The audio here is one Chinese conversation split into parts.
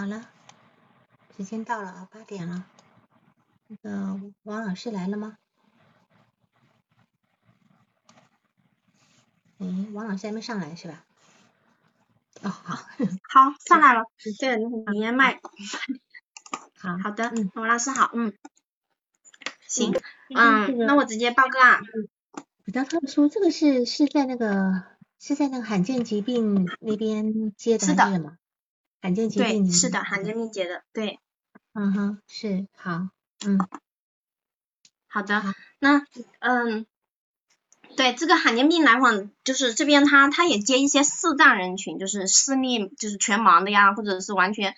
好了，时间到了啊，八点了。那个王老师来了吗？哎，王老师还没上来是吧？哦，好，好，上来了。对，连麦。好，好的，嗯，王老师好，嗯，行，嗯，那我直接报告啊。比较特殊，这个是是在那个是在那个罕见疾病那边接的还是什么？罕见疾病是的，罕见病接的，对。嗯哼，是好，嗯，好的，那嗯，对这个罕见病来访，就是这边他他也接一些视障人群，就是视力就是全盲的呀，或者是完全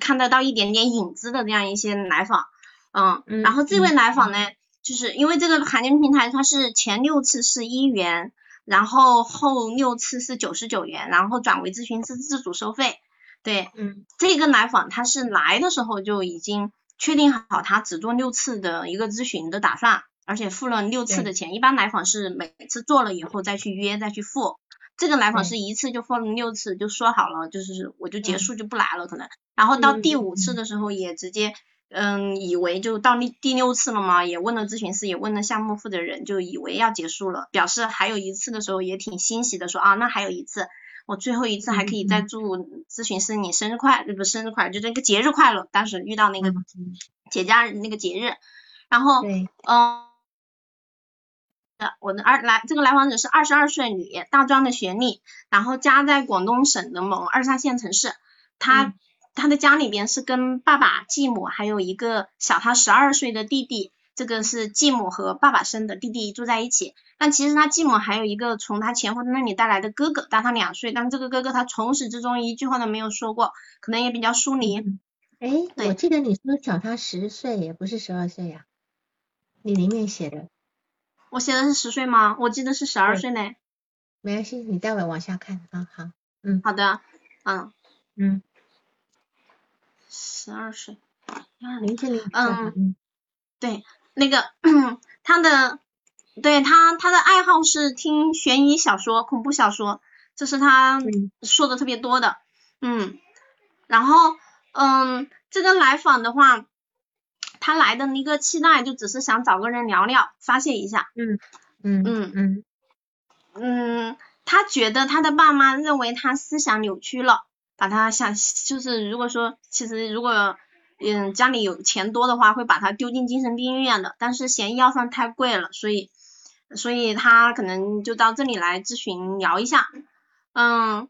看得到一点点影子的这样一些来访，嗯，然后这位来访呢。就是因为这个罕见病平台，它是前六次是一元，然后后六次是九十九元，然后转为咨询师自主收费。对，嗯，这个来访他是来的时候就已经确定好他只做六次的一个咨询的打算，而且付了六次的钱。一般来访是每次做了以后再去约再去付，这个来访是一次就付了六次，就说好了，就是我就结束就不来了可能。然后到第五次的时候也直接。嗯，以为就到第第六次了嘛，也问了咨询师，也问了项目负责人，就以为要结束了，表示还有一次的时候也挺欣喜的，说啊，那还有一次，我最后一次还可以再祝咨询师你生日快，不生日快，就这个节日快乐。当时遇到那个节假日那个节日，然后嗯，我的二来这个来访者是二十二岁女，大专的学历，然后家在广东省的某二三线城市，她。他的家里边是跟爸爸、继母还有一个小他十二岁的弟弟，这个是继母和爸爸生的弟弟住在一起。但其实他继母还有一个从他前夫那里带来的哥哥，大他两岁，但这个哥哥他从始至终一句话都没有说过，可能也比较疏离。哎，我记得你说小他十岁，也不是十二岁呀？你里面写的。我写的是十岁吗？我记得是十二岁呢。没关系，你待会往下看啊。好，嗯，好的，嗯，嗯。十二岁，零七零，嗯，对，那个 他的，对他他的爱好是听悬疑小说、恐怖小说，这是他说的特别多的，嗯，然后嗯，这个来访的话，他来的那个期待就只是想找个人聊聊，发泄一下，嗯嗯嗯嗯嗯，他觉得他的爸妈认为他思想扭曲了。把他想就是如果说其实如果嗯家里有钱多的话会把他丢进精神病院的，但是嫌药方太贵了，所以所以他可能就到这里来咨询聊一下，嗯。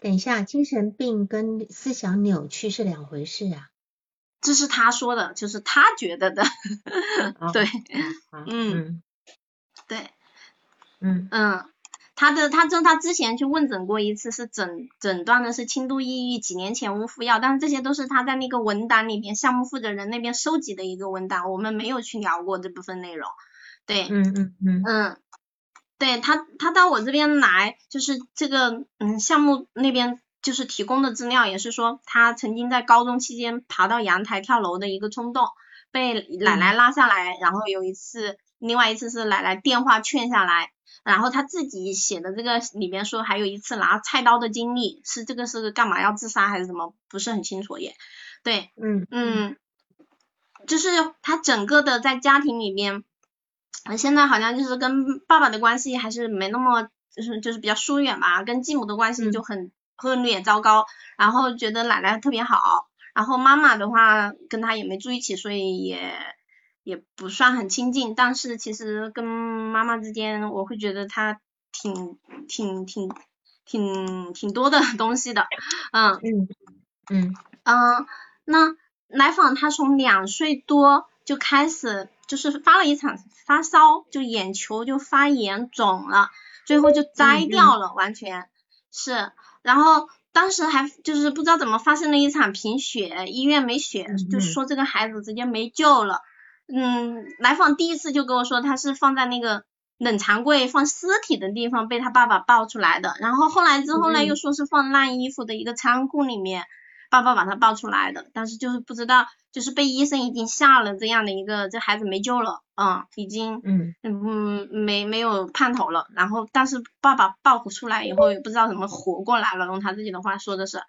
等一下，精神病跟思想扭曲是两回事啊。这是他说的，就是他觉得的，对，嗯，对，嗯嗯。他的他就他之前去问诊过一次，是诊诊断的是轻度抑郁，几年前无服药，但是这些都是他在那个文档里边项目负责人那边收集的一个文档，我们没有去聊过这部分内容。对，嗯嗯嗯嗯，对他他到我这边来，就是这个嗯项目那边就是提供的资料，也是说他曾经在高中期间爬到阳台跳楼的一个冲动，被奶奶拉下来，然后有一次，另外一次是奶奶电话劝下来。然后他自己写的这个里面说，还有一次拿菜刀的经历，是这个是干嘛要自杀还是什么，不是很清楚也。对，嗯嗯，就是他整个的在家庭里面，现在好像就是跟爸爸的关系还是没那么，就是就是比较疏远吧，跟继母的关系就很恶劣糟糕，然后觉得奶奶特别好，然后妈妈的话跟他也没住一起，所以也。也不算很亲近，但是其实跟妈妈之间，我会觉得他挺挺挺挺挺多的东西的，嗯。嗯嗯。嗯，那来访他从两岁多就开始就是发了一场发烧，就眼球就发炎肿了，最后就摘掉。了，完全是，然后当时还就是不知道怎么发生了一场贫血，医院没血，就说这个孩子直接没救了。嗯，来访第一次就跟我说，他是放在那个冷藏柜放尸体的地方被他爸爸抱出来的，然后后来之后呢，又说是放烂衣服的一个仓库里面，爸爸把他抱出来的，但是就是不知道，就是被医生已经下了这样的一个，这孩子没救了，嗯，已经，嗯嗯，没没有盼头了。然后，但是爸爸抱出来以后，也不知道怎么活过来了。用他自己的话说的是，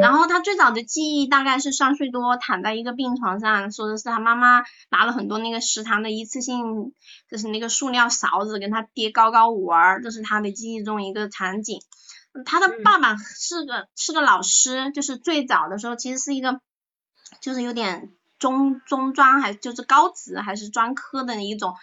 然后他最早的记忆大概是三岁多，躺在一个病床上，说的是他妈妈拿了很多那个食堂的一次性，就是那个塑料勺子跟他爹高高玩儿，这是他的记忆中一个场景。他的爸爸是个是个老师，就是最早的时候其实是一个，就是有点中中专还就是高职还是专科的一种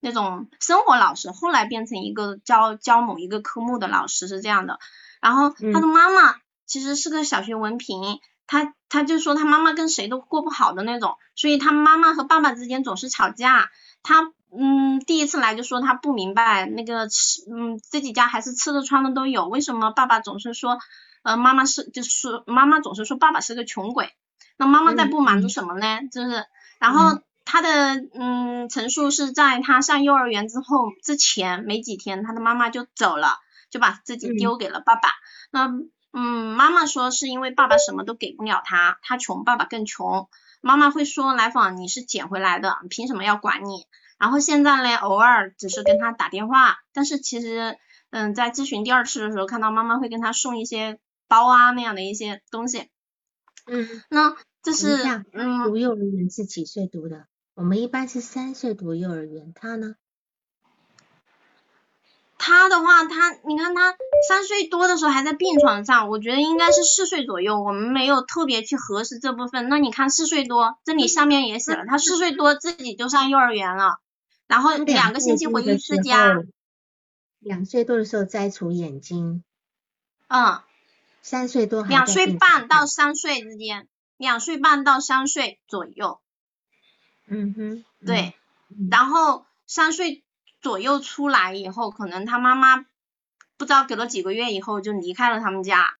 那种生活老师，后来变成一个教教某一个科目的老师是这样的。然后他的妈妈其实是个小学文凭，他他就说他妈妈跟谁都过不好的那种，所以他妈妈和爸爸之间总是吵架。他。嗯，第一次来就说他不明白那个吃，嗯，自己家还是吃的穿的都有，为什么爸爸总是说，呃，妈妈是就是妈妈总是说爸爸是个穷鬼，那妈妈在不满足什么呢？就是，然后他的嗯陈述是在他上幼儿园之后之前没几天，他的妈妈就走了，就把自己丢给了爸爸。那嗯，妈妈说是因为爸爸什么都给不了他，他穷，爸爸更穷。妈妈会说来访你是捡回来的，凭什么要管你？然后现在呢，偶尔只是跟他打电话，但是其实，嗯，在咨询第二次的时候，看到妈妈会跟他送一些包啊那样的一些东西。嗯，那这是嗯，读幼儿园是几岁读的？我们一般是三岁读幼儿园，他呢？他的话，他你看他三岁多的时候还在病床上，我觉得应该是四岁左右，我们没有特别去核实这部分。那你看四岁多，这里上面也写了，他四岁多自己就上幼儿园了。然后两个星期回一次家，两岁多的时候摘除眼睛，嗯，三岁多，两岁半到三岁之间，两岁半到三岁左右，嗯哼，对，然后三岁左右出来以后，可能他妈妈不知道隔了几个月以后就离开了他们家。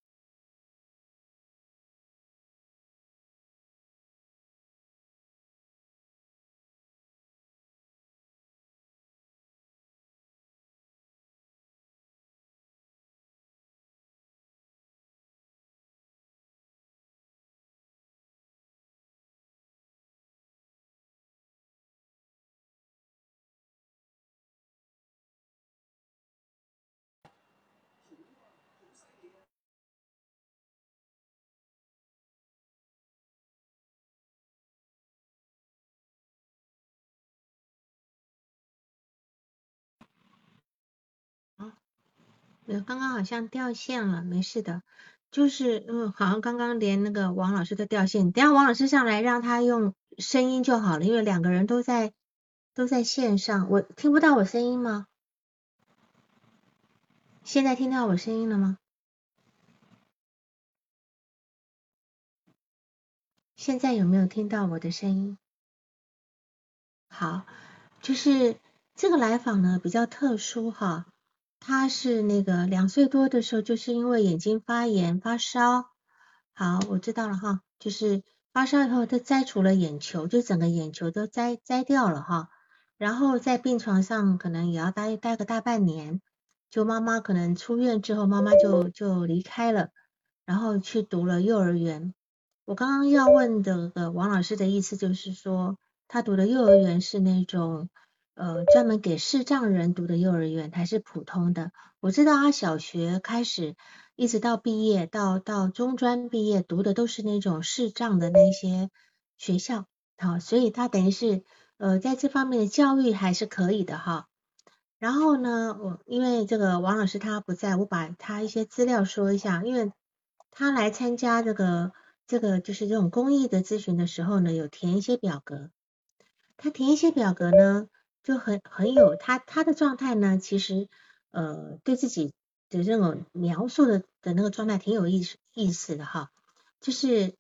刚刚好像掉线了，没事的，就是嗯，好像刚刚连那个王老师都掉线，等下王老师上来让他用声音就好了，因为两个人都在都在线上，我听不到我声音吗？现在听到我声音了吗？现在有没有听到我的声音？好，就是这个来访呢比较特殊哈。他是那个两岁多的时候，就是因为眼睛发炎发烧。好，我知道了哈，就是发烧以后，他摘除了眼球，就整个眼球都摘摘掉了哈。然后在病床上可能也要待待个大半年。就妈妈可能出院之后，妈妈就就离开了，然后去读了幼儿园。我刚刚要问的个王老师的意思就是说，他读的幼儿园是那种。呃，专门给视障人读的幼儿园还是普通的？我知道他小学开始，一直到毕业，到到中专毕业读的都是那种视障的那些学校，好，所以他等于是呃在这方面的教育还是可以的哈。然后呢，我因为这个王老师他不在，我把他一些资料说一下，因为他来参加这个这个就是这种公益的咨询的时候呢，有填一些表格，他填一些表格呢。就很很有他他的状态呢，其实呃对自己的这种描述的的那个状态挺有意思意思的哈，就是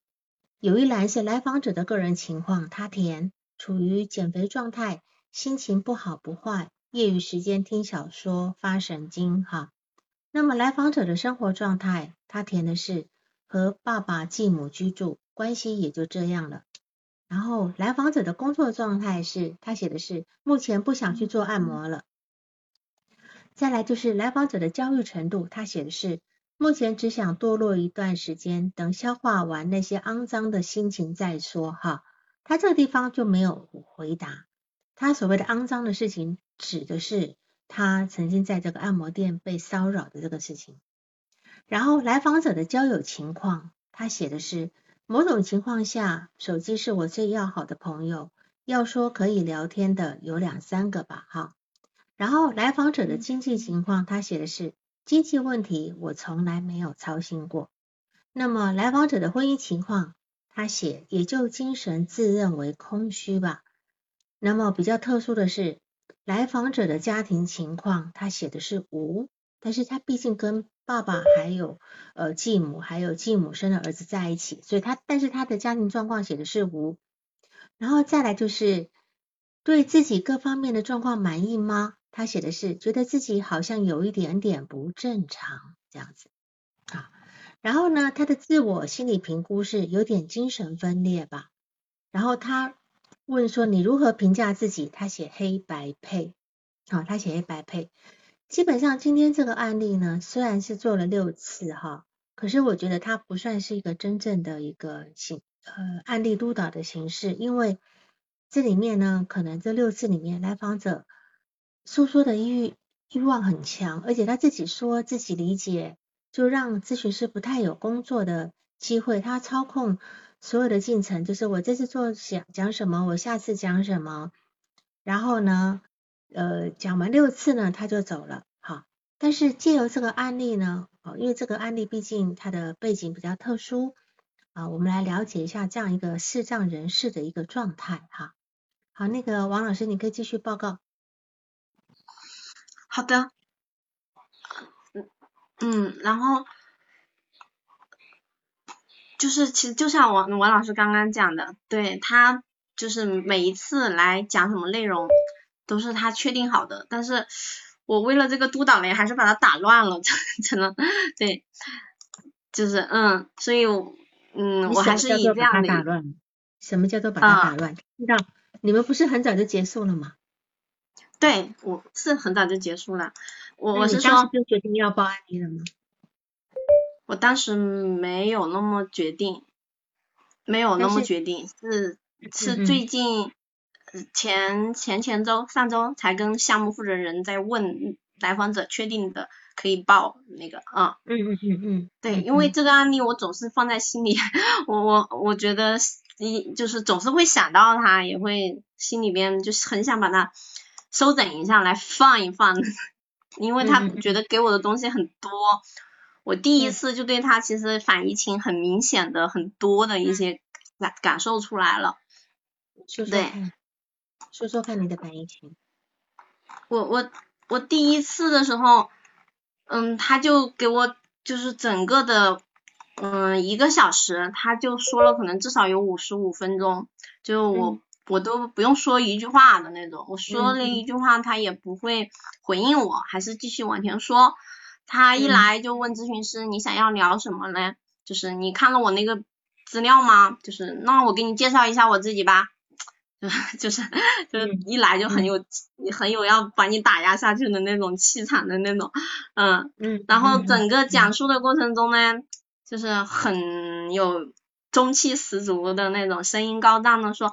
有一栏是来访者的个人情况，他填处于减肥状态，心情不好不坏，业余时间听小说发神经哈。那么来访者的生活状态，他填的是和爸爸继母居住，关系也就这样了。然后来访者的工作状态是，他写的是目前不想去做按摩了。再来就是来访者的教育程度，他写的是目前只想堕落一段时间，等消化完那些肮脏的心情再说哈。他这个地方就没有回答，他所谓的肮脏的事情，指的是他曾经在这个按摩店被骚扰的这个事情。然后来访者的交友情况，他写的是某种情况下，手机是我最要好的朋友，要说可以聊天的有两三个吧，哈。然后来访者的经济情况，他写的是经济问题我从来没有操心过。那么来访者的婚姻情况，他写也就精神自认为空虚吧。那么比较特殊的是来访者的家庭情况，他写的是无，但是他毕竟跟爸爸还有呃继母还有继母生的儿子在一起，所以他但是他的家庭状况写的是无，然后再来就是对自己各方面的状况满意吗？他写的是觉得自己好像有一点点不正常这样子啊，然后呢他的自我心理评估是有点精神分裂吧，然后他问说你如何评价自己？他写黑白配，好他写黑白配。基本上今天这个案例呢，虽然是做了六次哈，可是我觉得它不算是一个真正的一个形呃案例督导的形式，因为这里面呢，可能这六次里面来访者诉说的欲欲望很强，而且他自己说自己理解，就让咨询师不太有工作的机会，他操控所有的进程，就是我这次做讲讲什么，我下次讲什么，然后呢。呃，讲完六次呢，他就走了，哈。但是借由这个案例呢，哦，因为这个案例毕竟它的背景比较特殊啊，我们来了解一下这样一个视障人士的一个状态哈。好，那个王老师，你可以继续报告。好的，嗯嗯，然后就是其实就像王王老师刚刚讲的，对他就是每一次来讲什么内容。都是他确定好的，但是我为了这个督导呢，还是把它打乱了，成了对，就是嗯，所以嗯，我还是以这样的。什么叫做把它打乱？知道你们不是很早就结束了吗？对，我是很早就结束了。我我是说，就决定要报案例了吗？我当时没有那么决定，没有那么决定，是是最近。前前前周上周才跟项目负责人在问来访者确定的可以报那个啊，嗯嗯嗯嗯，对，因为这个案例我总是放在心里，我我我觉得一就是总是会想到他，也会心里边就是很想把它收整一下来放一放，因为他觉得给我的东西很多，我第一次就对他其实反疫情很明显的很多的一些感感受出来了，对。说说看你的反应情。我我我第一次的时候，嗯，他就给我就是整个的，嗯，一个小时，他就说了可能至少有五十五分钟，就我我都不用说一句话的那种，我说了一句话他也不会回应我，还是继续往前说。他一来就问咨询师你想要聊什么嘞？就是你看了我那个资料吗？就是那我给你介绍一下我自己吧。就是就是一来就很有很有要把你打压下去的那种气场的那种，嗯嗯，然后整个讲述的过程中呢，就是很有中气十足的那种，声音高涨的说，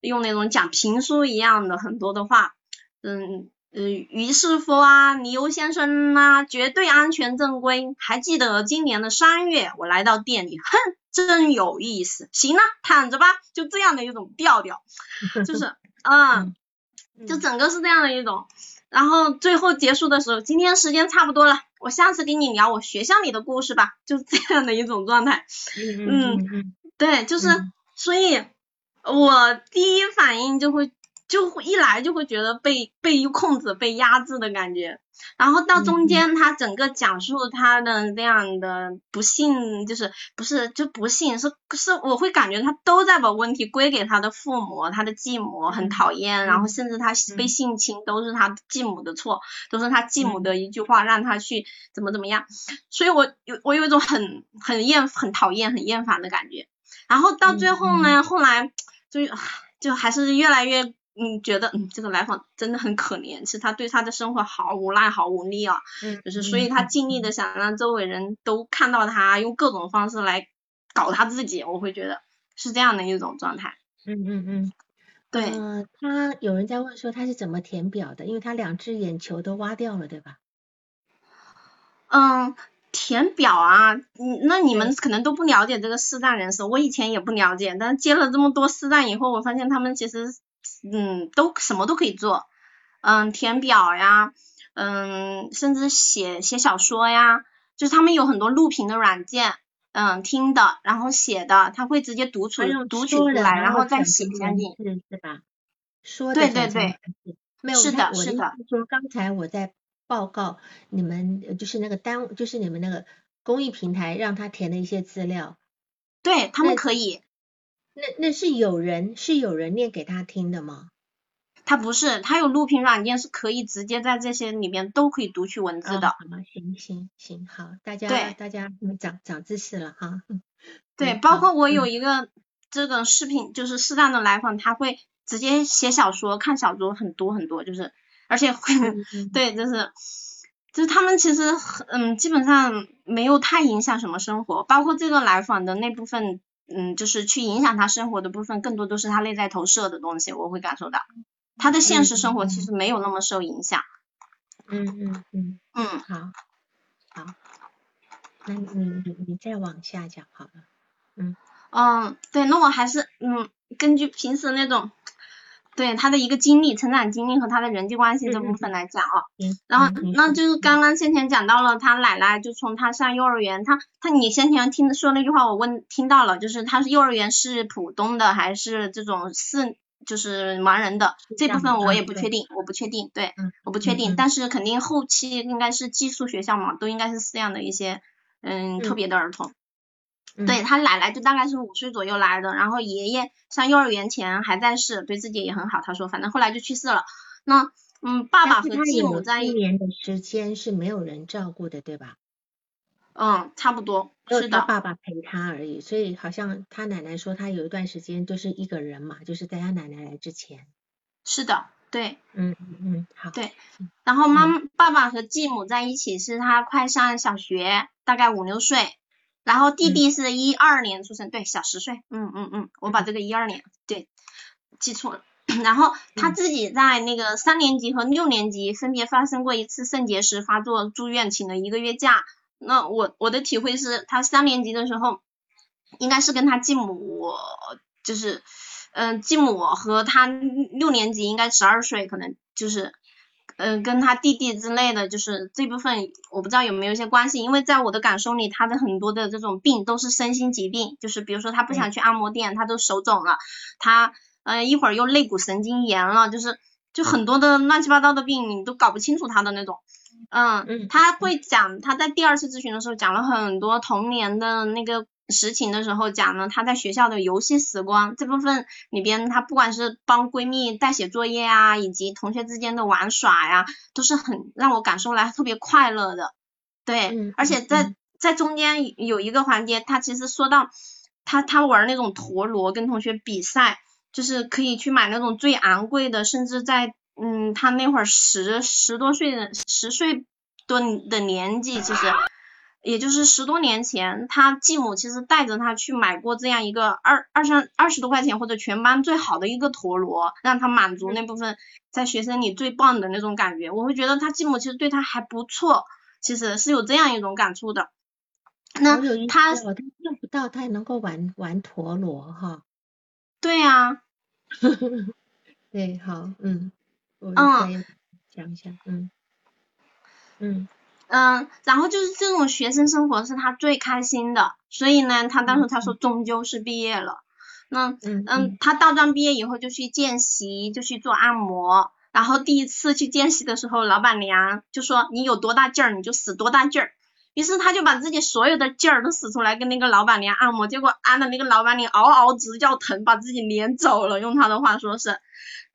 用那种讲评书一样的很多的话，嗯。嗯，于是乎啊，李优先生啊，绝对安全正规。还记得今年的三月，我来到店里，哼，真有意思。行了，躺着吧，就这样的一种调调，就是，嗯，就整个是这样的一种。然后最后结束的时候，今天时间差不多了，我下次给你聊我学校里的故事吧，就这样的一种状态。嗯嗯，对，就是，所以我第一反应就会。就会一来就会觉得被被控制、被压制的感觉，然后到中间他整个讲述他的那样的不幸，就是不是就不幸是是我会感觉他都在把问题归给他的父母、他的继母很讨厌，然后甚至他被性侵都是他继母的错，都是他继母的一句话让他去怎么怎么样，所以我有我有一种很很厌很讨厌很厌烦的感觉，然后到最后呢，后来就就还是越来越。嗯觉得嗯这个来访真的很可怜，其实他对他的生活好无奈好无力啊，嗯，就是所以他尽力的想让周围人都看到他，用各种方式来搞他自己，我会觉得是这样的一种状态。嗯嗯嗯，对，呃，他有人在问说他是怎么填表的，因为他两只眼球都挖掉了，对吧？嗯。填表啊，嗯，那你们可能都不了解这个四站人士，我以前也不了解，但接了这么多四站以后，我发现他们其实，嗯，都什么都可以做，嗯，填表呀，嗯，甚至写写小说呀，就是他们有很多录屏的软件，嗯，听的，然后写的，他会直接读出读取出来，然后再写下去，是吧？说对对对，没有，是的，是的。说刚才我在。报告你们就是那个单，就是你们那个公益平台，让他填的一些资料。对他们可以。那那是有人是有人念给他听的吗？他不是，他有录屏软件，是可以直接在这些里面都可以读取文字的。行行行，好，大家大家长长知识了哈。对，包括我有一个这个视频，就是适当的来访，他会直接写小说、看小说，很多很多，就是。而且会，对，就是，就是他们其实，嗯，基本上没有太影响什么生活，包括这个来访的那部分，嗯，就是去影响他生活的部分，更多都是他内在投射的东西，我会感受到，他的现实生活其实没有那么受影响。嗯嗯嗯。嗯，好，好，那你你你再往下讲好了。嗯。嗯，对，那我还是，嗯，根据平时那种。对他的一个经历、成长经历和他的人际关系这部分来讲啊，然后那就是刚刚先前讲到了他奶奶，就从他上幼儿园，他他你先前听说那句话，我问听到了，就是他是幼儿园是普通的还是这种是就是盲人的这部分我也不确定，我不确定，对，我不确定，但是肯定后期应该是寄宿学校嘛，都应该是这样的一些嗯。特别的儿童。对他奶奶就大概是五岁左右来的，然后爷爷上幼儿园前还在世，对自己也很好。他说，反正后来就去世了。那嗯，爸爸和继母在一年的时间是没有人照顾的，对吧？嗯，差不多是的。爸爸陪他而已，所以好像他奶奶说他有一段时间就是一个人嘛，就是在他奶奶来之前。是的，对。嗯嗯嗯，好。对，然后妈爸爸和继母在一起是他快上小学，大概五六岁。然后弟弟是一二年出生，对，小十岁，嗯嗯嗯，我把这个一二年对记错了。然后他自己在那个三年级和六年级分别发生过一次肾结石发作，住院请了一个月假。那我我的体会是，他三年级的时候应该是跟他继母，就是嗯继母和他六年级应该十二岁，可能就是。嗯，跟他弟弟之类的，就是这部分我不知道有没有一些关系，因为在我的感受里，他的很多的这种病都是身心疾病，就是比如说他不想去按摩店，他都手肿了，他嗯一会儿又肋骨神经炎了，就是就很多的乱七八糟的病，你都搞不清楚他的那种。嗯，他会讲他在第二次咨询的时候讲了很多童年的那个。实情的时候讲了她在学校的游戏时光这部分里边，她不管是帮闺蜜代写作业啊，以及同学之间的玩耍呀，都是很让我感受来特别快乐的。对，而且在在中间有一个环节，她其实说到她她玩那种陀螺跟同学比赛，就是可以去买那种最昂贵的，甚至在嗯她那会儿十十多岁的十岁多的年纪，其实。也就是十多年前，他继母其实带着他去买过这样一个二二三二十多块钱或者全班最好的一个陀螺，让他满足那部分在学生里最棒的那种感觉。我会觉得他继母其实对他还不错，其实是有这样一种感触的。那他他用不到，他也能够玩玩陀螺哈。对呀。对，好，嗯，我再讲一下，嗯嗯。嗯，然后就是这种学生生活是他最开心的，所以呢，他当时他说终究是毕业了。那嗯嗯，他大专毕业以后就去见习，就去做按摩。然后第一次去见习的时候，老板娘就说你有多大劲儿你就使多大劲儿。于是他就把自己所有的劲儿都使出来跟那个老板娘按摩，结果按的那个老板娘嗷嗷直叫疼，把自己撵走了。用他的话说是，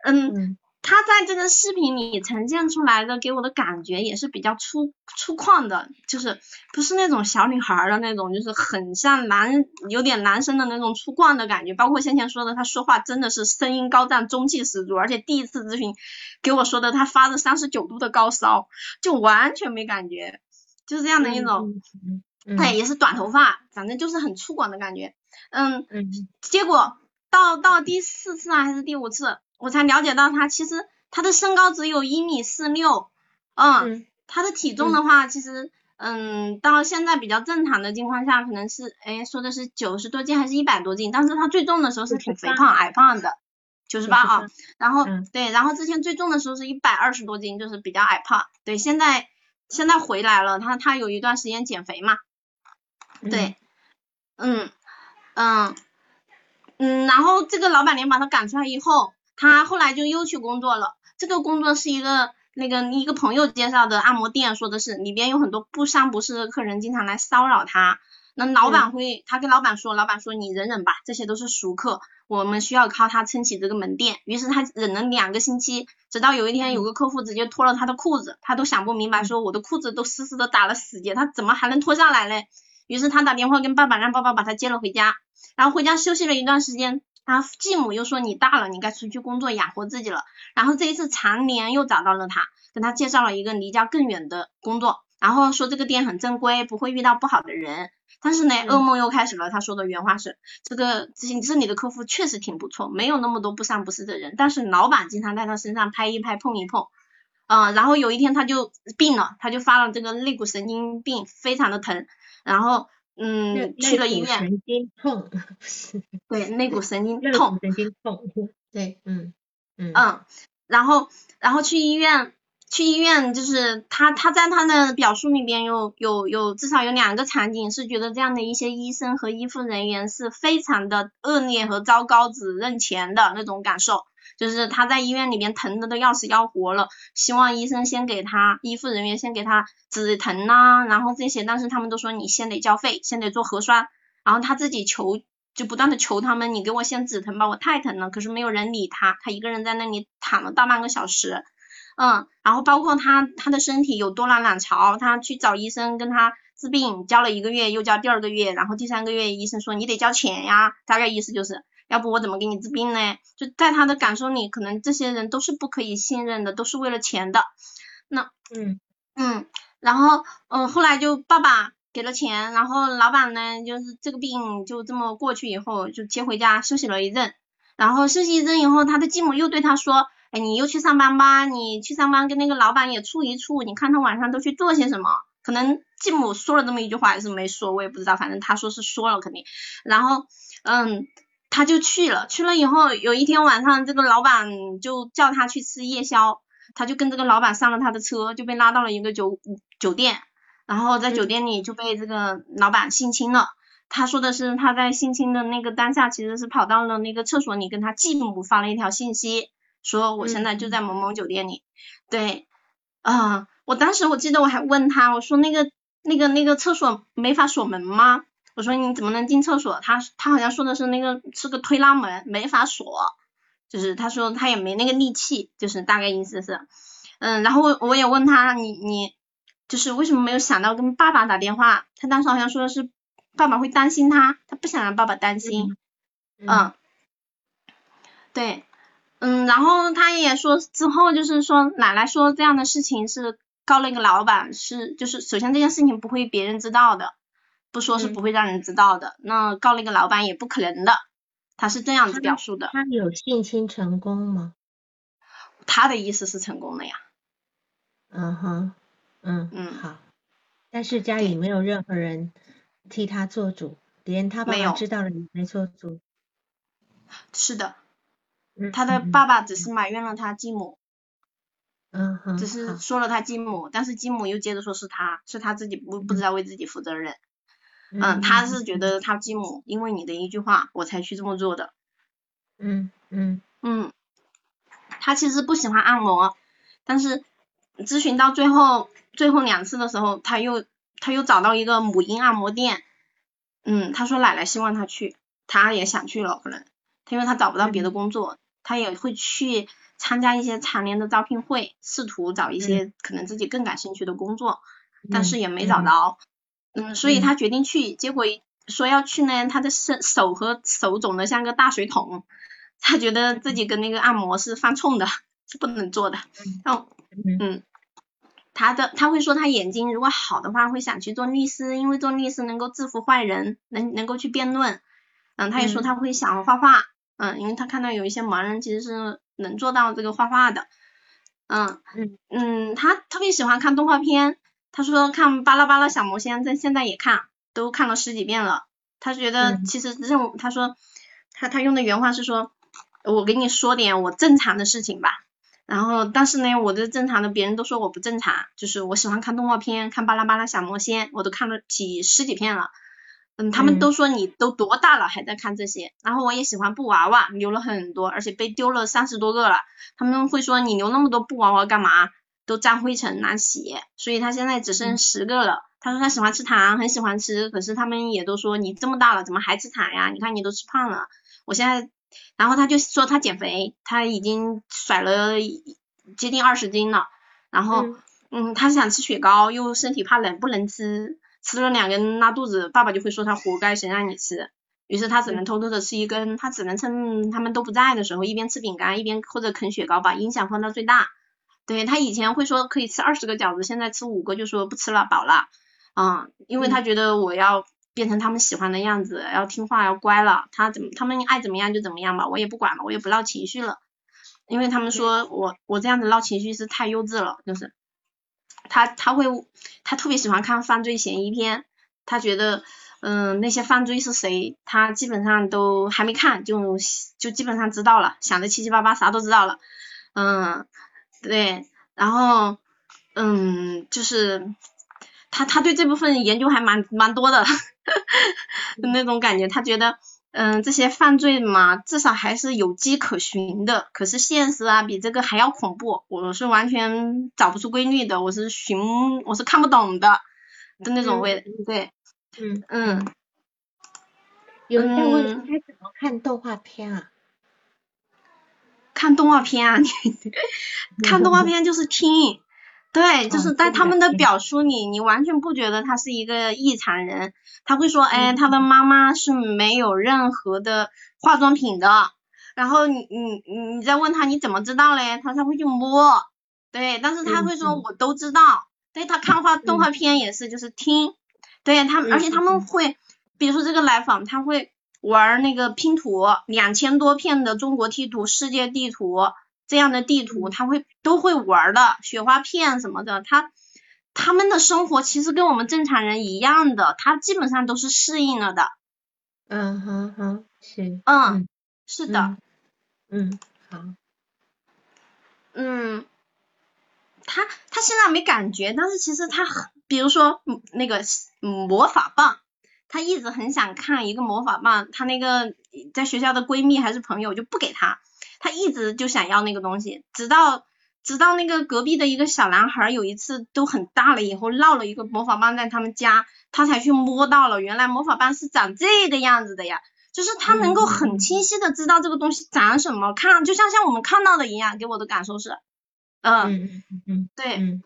嗯。他在这个视频里呈现出来的给我的感觉也是比较粗粗犷的，就是不是那种小女孩的那种，就是很像男有点男生的那种粗犷的感觉。包括先前说的，他说话真的是声音高涨，中气十足。而且第一次咨询给我说的，他发着三十九度的高烧，就完全没感觉，就是这样的一种。他也是短头发，反正就是很粗犷的感觉。嗯，结果到到第四次啊，还是第五次？我才了解到他其实他的身高只有一米四六，嗯，他的体重的话，其实嗯到现在比较正常的情况下，可能是哎说的是九十多斤还是一百多斤，但是他最重的时候是挺肥胖矮胖的，九十八啊，然后对，然后之前最重的时候是一百二十多斤，就是比较矮胖，对，现在现在回来了，他他有一段时间减肥嘛，对，嗯嗯嗯，然后这个老板娘把他赶出来以后。他后来就又去工作了，这个工作是一个那个一个朋友介绍的按摩店，说的是里边有很多不三不四的客人经常来骚扰他，那老板会，他跟老板说，老板说你忍忍吧，这些都是熟客，我们需要靠他撑起这个门店。于是他忍了两个星期，直到有一天有个客户直接脱了他的裤子，他都想不明白，说我的裤子都湿湿的打了死结，他怎么还能脱下来嘞？于是他打电话跟爸爸，让爸爸把他接了回家，然后回家休息了一段时间。他继母又说你大了，你该出去工作养活自己了。然后这一次常年又找到了他，跟他介绍了一个离家更远的工作，然后说这个店很正规，不会遇到不好的人。但是呢，噩梦又开始了。他说的原话是：这个这里的客户确实挺不错，没有那么多不三不四的人，但是老板经常在他身上拍一拍碰一碰。嗯，然后有一天他就病了，他就发了这个肋骨神经病，非常的疼，然后。嗯，去了医院。神经痛，对，肋骨神经 痛。神经痛，对，嗯嗯嗯，然后然后去医院，去医院就是他他在他的表述里边有有有至少有两个场景是觉得这样的一些医生和医护人员是非常的恶劣和糟糕，只认钱的那种感受。就是他在医院里面疼的都要死要活了，希望医生先给他医护人员先给他止疼呐，然后这些，但是他们都说你先得交费，先得做核酸，然后他自己求就不断的求他们，你给我先止疼吧，我太疼了，可是没有人理他，他一个人在那里躺了大半个小时，嗯，然后包括他他的身体有多囊卵巢，他去找医生跟他治病，交了一个月又交第二个月，然后第三个月医生说你得交钱呀，大概意思就是。要不我怎么给你治病呢？就在他的感受里，可能这些人都是不可以信任的，都是为了钱的。那嗯嗯，然后嗯后来就爸爸给了钱，然后老板呢就是这个病就这么过去以后，就接回家休息了一阵。然后休息一阵以后，他的继母又对他说：“哎，你又去上班吧，你去上班跟那个老板也处一处，你看他晚上都去做些什么。”可能继母说了这么一句话，还是没说，我也不知道，反正他说是说了肯定。然后嗯。他就去了，去了以后，有一天晚上，这个老板就叫他去吃夜宵，他就跟这个老板上了他的车，就被拉到了一个酒酒店，然后在酒店里就被这个老板性侵了。他说的是他在性侵的那个当下，其实是跑到了那个厕所里，跟他继母发了一条信息，说我现在就在某某酒店里。对，啊，我当时我记得我还问他，我说那个那个那个厕所没法锁门吗？我说你怎么能进厕所？他他好像说的是那个是个推拉门，没法锁，就是他说他也没那个力气，就是大概意思是，嗯，然后我我也问他你你就是为什么没有想到跟爸爸打电话？他当时好像说的是爸爸会担心他，他不想让爸爸担心，嗯，对，嗯，然后他也说之后就是说奶奶说这样的事情是告那个老板是就是首先这件事情不会别人知道的。不说是不会让人知道的，那告那个老板也不可能的，他是这样子表述的。他有性侵成功吗？他的意思是成功了呀。嗯哼，嗯嗯好，但是家里没有任何人替他做主，连他爸爸知道了也没做主。是的，他的爸爸只是埋怨了他继母。嗯哼，只是说了他继母，但是继母又接着说是他是他自己不不知道为自己负责任。嗯，他是觉得他继母因为你的一句话，我才去这么做的。嗯嗯嗯，他其实不喜欢按摩，但是咨询到最后最后两次的时候，他又他又找到一个母婴按摩店。嗯，他说奶奶希望他去，他也想去了，可能他因为他找不到别的工作，他也会去参加一些常年的招聘会，试图找一些可能自己更感兴趣的工作，但是也没找着。嗯，所以他决定去，结果说要去呢，他的手手和手肿的像个大水桶，他觉得自己跟那个按摩是犯冲的，是不能做的。嗯嗯，他的他会说他眼睛如果好的话会想去做律师，因为做律师能够制服坏人，能能够去辩论。嗯，他也说他会想画画，嗯，因为他看到有一些盲人其实是能做到这个画画的。嗯嗯嗯，他特别喜欢看动画片。他说看《巴拉巴拉小魔仙》，在现在也看，都看了十几遍了。他觉得其实任务，他说他他用的原话是说，我给你说点我正常的事情吧。然后但是呢，我的正常的别人都说我不正常，就是我喜欢看动画片，看《巴拉巴拉小魔仙》，我都看了几十几遍了。嗯，他们都说你都多大了还在看这些。然后我也喜欢布娃娃，留了很多，而且被丢了三十多个了。他们会说你留那么多布娃娃干嘛？都沾灰尘难洗，所以他现在只剩十个了。他说他喜欢吃糖，很喜欢吃，可是他们也都说你这么大了，怎么还吃糖呀？你看你都吃胖了。我现在，然后他就说他减肥，他已经甩了接近二十斤了。然后，嗯，他想吃雪糕，又身体怕冷不能吃，吃了两根拉肚子，爸爸就会说他活该，谁让你吃？于是他只能偷偷的吃一根，他只能趁他们都不在的时候，一边吃饼干一边或者啃雪糕，把音响放到最大。对他以前会说可以吃二十个饺子，现在吃五个就说不吃了，饱了。嗯，因为他觉得我要变成他们喜欢的样子，要听话，要乖了。他怎么他们爱怎么样就怎么样吧，我也不管了，我也不闹情绪了。因为他们说我我这样子闹情绪是太幼稚了，就是他他会他特别喜欢看犯罪嫌疑片，他觉得嗯那些犯罪是谁，他基本上都还没看就就基本上知道了，想的七七八八啥都知道了，嗯。对，然后，嗯，就是他他对这部分研究还蛮蛮多的，那种感觉，他觉得，嗯，这些犯罪嘛，至少还是有迹可循的，可是现实啊，比这个还要恐怖，我是完全找不出规律的，我是寻，我是看不懂的的那种味，对，嗯。嗯，有人在问该怎么看动画片啊？看动画片啊，你看动画片就是听，对，就是在他们的表述里，你完全不觉得他是一个异常人。他会说，哎，他的妈妈是没有任何的化妆品的。然后你你你你再问他你怎么知道嘞？他他会去摸，对，但是他会说我都知道。对他看画动画片也是就是听，对他而且他们会，比如说这个来访他会。玩那个拼图，两千多片的中国地图、世界地图这样的地图，他会都会玩的，雪花片什么的，他他们的生活其实跟我们正常人一样的，他基本上都是适应了的。嗯哼哼，行。嗯，是的。嗯，好。嗯，他他现在没感觉，但是其实他，比如说那个魔法棒。她一直很想看一个魔法棒，她那个在学校的闺蜜还是朋友就不给她，她一直就想要那个东西，直到直到那个隔壁的一个小男孩有一次都很大了以后落了一个魔法棒在他们家，他才去摸到了，原来魔法棒是长这个样子的呀，就是他能够很清晰的知道这个东西长什么，看就像像我们看到的一样，给我的感受是，嗯嗯嗯，对。嗯，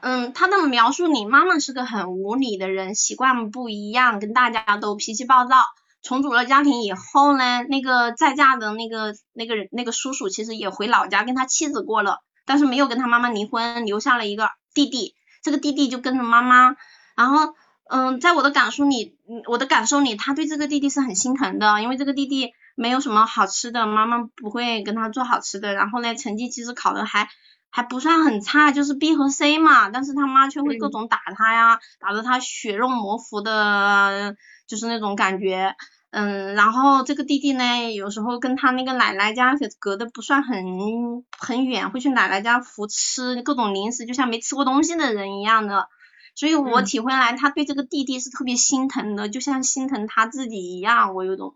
嗯他的描述里，妈妈是个很无理的人，习惯不一样，跟大家都脾气暴躁。重组了家庭以后呢，那个再嫁的那个那个人那个叔叔其实也回老家跟他妻子过了，但是没有跟他妈妈离婚，留下了一个弟弟。这个弟弟就跟着妈妈。然后，嗯，在我的感受里，我的感受里，他对这个弟弟是很心疼的，因为这个弟弟没有什么好吃的，妈妈不会跟他做好吃的。然后呢，成绩其实考的还。还不算很差，就是 B 和 C 嘛，但是他妈却会各种打他呀，打得他血肉模糊的，就是那种感觉，嗯，然后这个弟弟呢，有时候跟他那个奶奶家隔得不算很很远，会去奶奶家扶吃各种零食，就像没吃过东西的人一样的，所以我体会来，他对这个弟弟是特别心疼的，就像心疼他自己一样，我有种，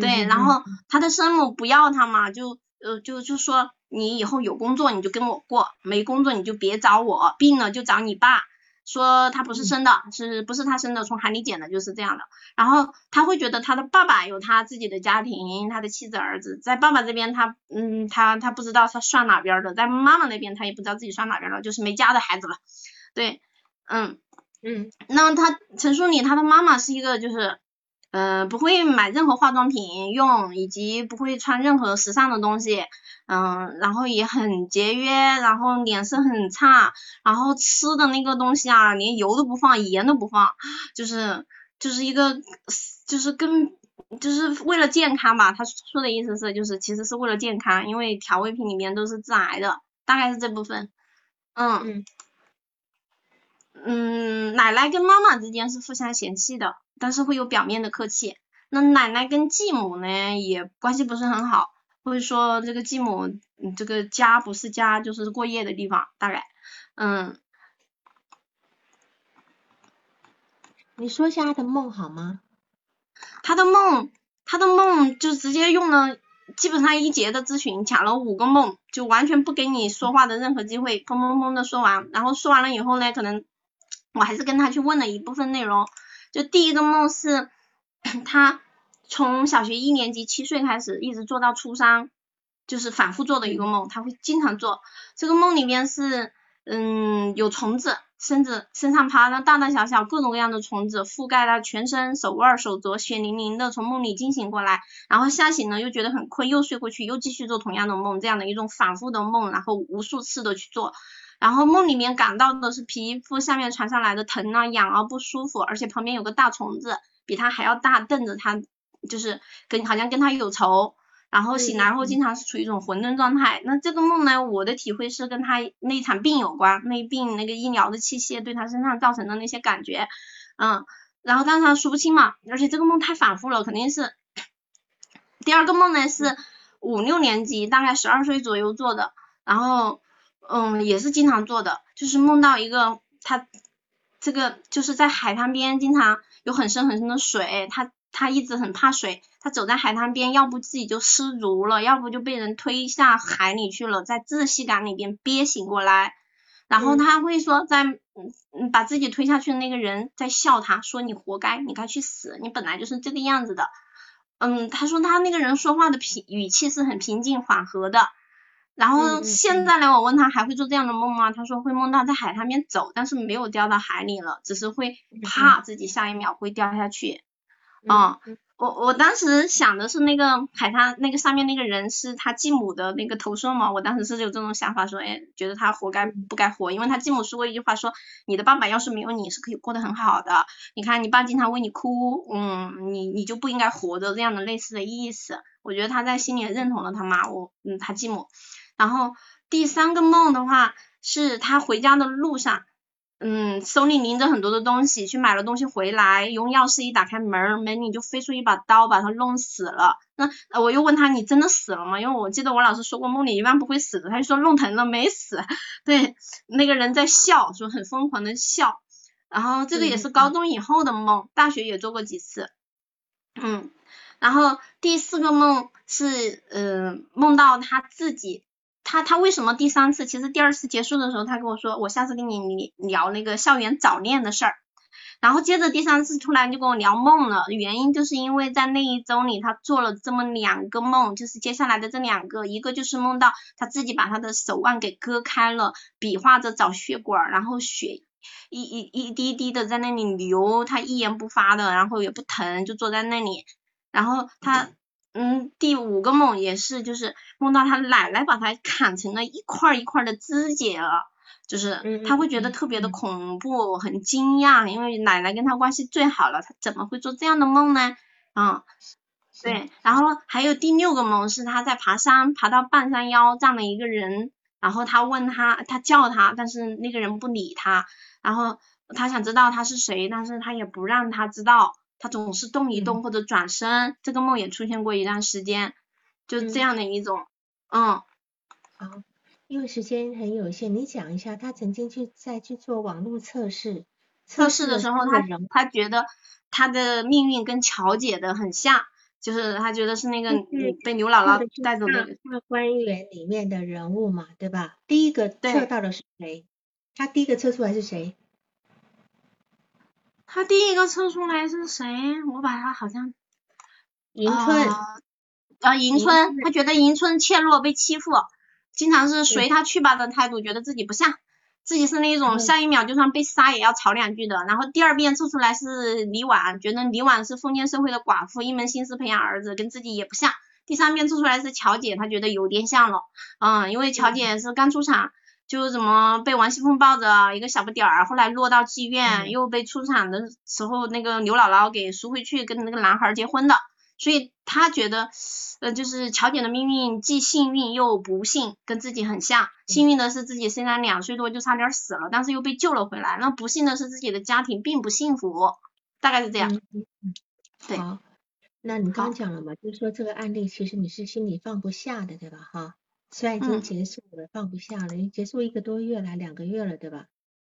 对，然后他的生母不要他嘛，就呃就就说。你以后有工作你就跟我过，没工作你就别找我，病了就找你爸。说他不是生的，是不是他生的？从海里捡的，就是这样的。然后他会觉得他的爸爸有他自己的家庭，他的妻子儿子，在爸爸这边他嗯他他不知道他算哪边的，在妈妈那边他也不知道自己算哪边的，就是没家的孩子了。对，嗯嗯，那他陈淑妮他的妈妈是一个就是。嗯，不会买任何化妆品用，以及不会穿任何时尚的东西，嗯，然后也很节约，然后脸色很差，然后吃的那个东西啊，连油都不放，盐都不放，就是就是一个就是跟就是为了健康吧，他说的意思是就是其实是为了健康，因为调味品里面都是致癌的，大概是这部分，嗯嗯，奶奶跟妈妈之间是互相嫌弃的。但是会有表面的客气，那奶奶跟继母呢也关系不是很好，或者说这个继母这个家不是家就是过夜的地方，大概，嗯，你说一下他的梦好吗？他的梦，他的梦就直接用了基本上一节的咨询抢了五个梦，就完全不给你说话的任何机会，砰砰砰的说完，然后说完了以后呢，可能我还是跟他去问了一部分内容。就第一个梦是，他从小学一年级七岁开始，一直做到初三，就是反复做的一个梦，他会经常做。这个梦里面是，嗯，有虫子，身子身上爬的大大小小各种各样的虫子，覆盖了全身，手腕、手镯血淋淋的，从梦里惊醒过来，然后吓醒了又觉得很困，又睡过去，又继续做同样的梦，这样的一种反复的梦，然后无数次的去做。然后梦里面感到的是皮肤下面传上来的疼啊、痒啊、不舒服，而且旁边有个大虫子，比他还要大，瞪着他，就是跟好像跟他有仇。然后醒来后经常是处于一种混沌状态。那这个梦呢，我的体会是跟他那场病有关，那病那个医疗的器械对他身上造成的那些感觉，嗯，然后但是他说不清嘛，而且这个梦太反复了，肯定是。第二个梦呢是五六年级，大概十二岁左右做的，然后。嗯，也是经常做的，就是梦到一个他，这个就是在海滩边，经常有很深很深的水，他他一直很怕水，他走在海滩边，要不自己就失足了，要不就被人推下海里去了，在窒息感里边憋醒过来，然后他会说，在嗯嗯把自己推下去的那个人在笑他，说你活该，你该去死，你本来就是这个样子的，嗯，他说他那个人说话的平语气是很平静缓和的。然后现在呢，我问他还会做这样的梦吗？他说会梦到在海滩边走，但是没有掉到海里了，只是会怕自己下一秒会掉下去。嗯，我我当时想的是那个海滩那个上面那个人是他继母的那个投射嘛，我当时是有这种想法，说哎，觉得他活该不该活，因为他继母说过一句话，说你的爸爸要是没有你是可以过得很好的，你看你爸经常为你哭，嗯，你你就不应该活着这样的类似的意思。我觉得他在心里认同了他妈，我嗯他继母。然后第三个梦的话，是他回家的路上，嗯，手里拎着很多的东西，去买了东西回来，用钥匙一打开门，门里就飞出一把刀，把他弄死了。那我又问他，你真的死了吗？因为我记得我老师说过，梦里一般不会死的。他就说弄疼了，没死。对，那个人在笑，说很疯狂的笑。然后这个也是高中以后的梦，大学也做过几次。嗯，然后第四个梦是，嗯，梦到他自己。他他为什么第三次？其实第二次结束的时候，他跟我说，我下次跟你聊那个校园早恋的事儿。然后接着第三次突然就跟我聊梦了，原因就是因为在那一周里，他做了这么两个梦，就是接下来的这两个，一个就是梦到他自己把他的手腕给割开了，比划着找血管，然后血一一一滴滴的在那里流，他一言不发的，然后也不疼，就坐在那里，然后他。嗯，第五个梦也是，就是梦到他奶奶把他砍成了一块一块的肢解了，就是他会觉得特别的恐怖，很惊讶，因为奶奶跟他关系最好了，他怎么会做这样的梦呢？嗯，对，然后还有第六个梦是他在爬山，爬到半山腰站了一个人，然后他问他，他叫他，但是那个人不理他，然后他想知道他是谁，但是他也不让他知道。他总是动一动或者转身，这个梦也出现过一段时间，就这样的一种，嗯，好，因为时间很有限，你讲一下他曾经去在去做网络测试，测试的时候他他觉得他的命运跟乔姐的很像，就是他觉得是那个被牛姥姥带走的大观园里面的人物嘛，对吧？第一个测到的是谁？他第一个测出来是谁？他第一个测出来是谁？我把他好像迎春啊，迎春，他觉得迎春怯弱被欺负，经常是随他去吧的态度，觉得自己不像，自己是那种下一秒就算被杀也要吵两句的。然后第二遍测出来是李婉，觉得李婉是封建社会的寡妇，一门心思培养儿子，跟自己也不像。第三遍测出来是乔姐，他觉得有点像了，嗯，因为乔姐是刚出场。就怎么被王熙凤抱着一个小不点儿，后来落到妓院，又被出场的时候那个刘姥姥给赎回去，跟那个男孩结婚的，所以他觉得，呃，就是乔姐的命运既幸运又不幸，跟自己很像。幸运的是自己虽然两岁多就差点死了，但是又被救了回来。那不幸的是自己的家庭并不幸福，大概是这样。嗯对。好，那你刚讲了嘛，就是说这个案例其实你是心里放不下的，对吧？哈。虽然已经结束了，放不下了，已经结束一个多月了，两个月了，对吧？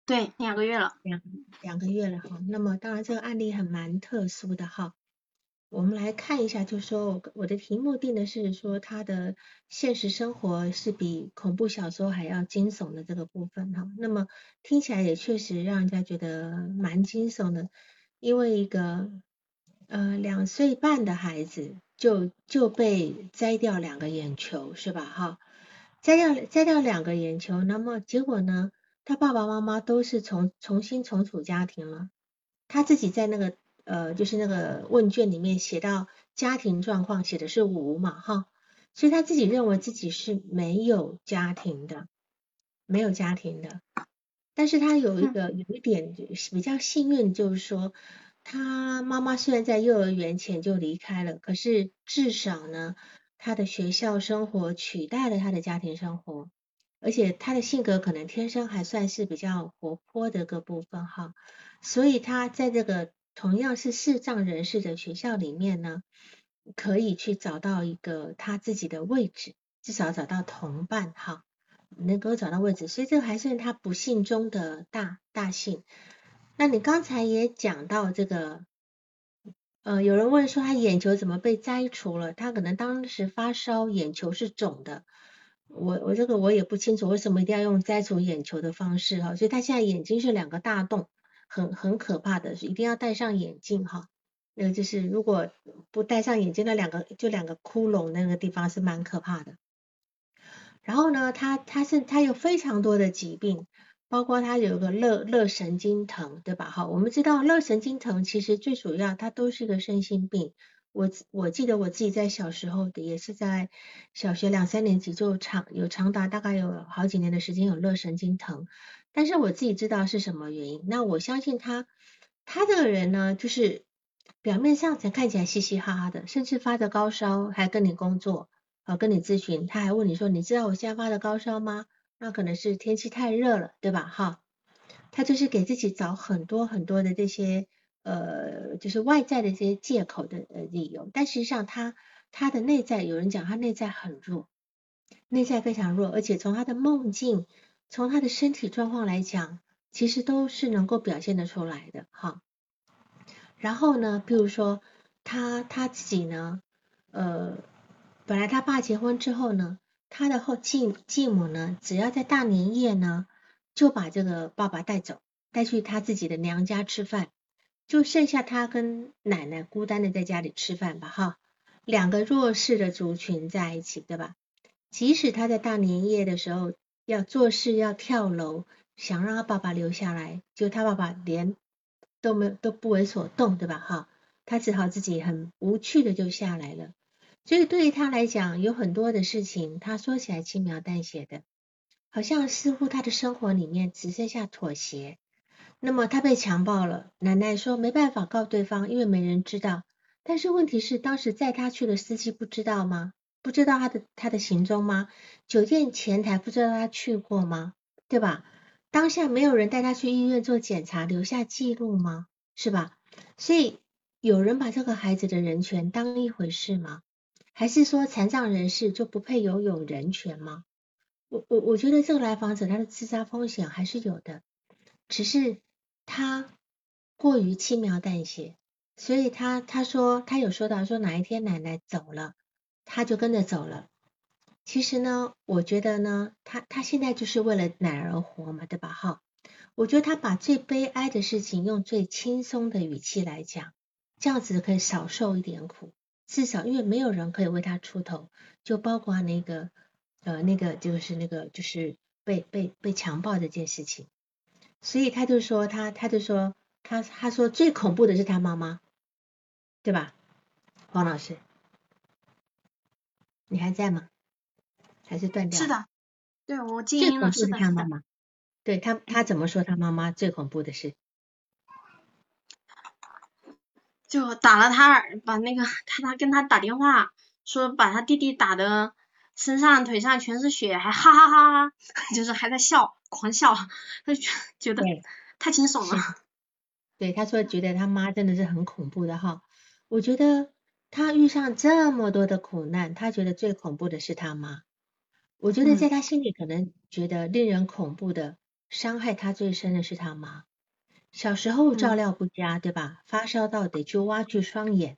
对，两个月了，两两个月了哈。那么当然这个案例还蛮特殊的哈。我们来看一下，就是说我的题目定的是说他的现实生活是比恐怖小说还要惊悚的这个部分哈。那么听起来也确实让人家觉得蛮惊悚的，因为一个呃两岁半的孩子就就被摘掉两个眼球是吧哈？摘掉摘掉两个眼球，那么结果呢？他爸爸妈妈都是重重新重组家庭了。他自己在那个呃，就是那个问卷里面写到家庭状况写的是无嘛哈，所以他自己认为自己是没有家庭的，没有家庭的。但是他有一个有一点比较幸运，就是说他妈妈虽然在幼儿园前就离开了，可是至少呢。他的学校生活取代了他的家庭生活，而且他的性格可能天生还算是比较活泼的个部分哈，所以他在这个同样是视障人士的学校里面呢，可以去找到一个他自己的位置，至少找到同伴哈，能够找到位置，所以这还算他不幸中的大大幸。那你刚才也讲到这个。呃，有人问说他眼球怎么被摘除了？他可能当时发烧，眼球是肿的。我我这个我也不清楚为什么一定要用摘除眼球的方式哈。所以他现在眼睛是两个大洞，很很可怕的，是一定要戴上眼镜哈。那个就是如果不戴上眼镜，那两个就两个窟窿那个地方是蛮可怕的。然后呢，他他是他有非常多的疾病。包括他有个乐乐神经疼，对吧？哈，我们知道乐神经疼其实最主要它都是个身心病。我我记得我自己在小时候的也是在小学两三年级就长有长达大概有好几年的时间有乐神经疼，但是我自己知道是什么原因。那我相信他他这个人呢，就是表面上才看起来嘻嘻哈哈的，甚至发着高烧还跟你工作啊，跟你咨询，他还问你说你知道我现在发的高烧吗？那可能是天气太热了，对吧？哈，他就是给自己找很多很多的这些呃，就是外在的这些借口的呃理由。但实际上，他他的内在，有人讲他内在很弱，内在非常弱，而且从他的梦境，从他的身体状况来讲，其实都是能够表现得出来的，哈。然后呢，比如说他他自己呢，呃，本来他爸结婚之后呢。他的后继继母呢，只要在大年夜呢，就把这个爸爸带走，带去他自己的娘家吃饭，就剩下他跟奶奶孤单的在家里吃饭吧，哈，两个弱势的族群在一起，对吧？即使他在大年夜的时候要做事要跳楼，想让他爸爸留下来，就他爸爸连都没都不为所动，对吧？哈，他只好自己很无趣的就下来了。所以对于他来讲，有很多的事情，他说起来轻描淡写的，好像似乎他的生活里面只剩下妥协。那么他被强暴了，奶奶说没办法告对方，因为没人知道。但是问题是，当时载他去的司机不知道吗？不知道他的他的行踪吗？酒店前台不知道他去过吗？对吧？当下没有人带他去医院做检查，留下记录吗？是吧？所以有人把这个孩子的人权当一回事吗？还是说残障人士就不配拥有人权吗？我我我觉得这个来访者他的自杀风险还是有的，只是他过于轻描淡写，所以他他说他有说到说哪一天奶奶走了，他就跟着走了。其实呢，我觉得呢，他他现在就是为了奶而活嘛，对吧？哈，我觉得他把最悲哀的事情用最轻松的语气来讲，这样子可以少受一点苦，至少因为没有人可以为他出头，就包括那个呃那个就是那个就是被被被强暴这件事情，所以他就说他他就说他他说最恐怖的是他妈妈，对吧？王老师，你还在吗？还是断掉？是的，对我静音了。是的，他妈妈。对他，他怎么说他妈妈最恐怖的事？就打了他，把那个他他跟他打电话说把他弟弟打的身上腿上全是血，还哈哈哈哈，就是还在笑，狂笑，他就觉得太惊悚了。对，他说觉得他妈真的是很恐怖的哈。我觉得他遇上这么多的苦难，他觉得最恐怖的是他妈。我觉得在他心里可能觉得令人恐怖的。伤害他最深的是他妈，小时候照料不佳，对吧？发烧到得去挖去双眼，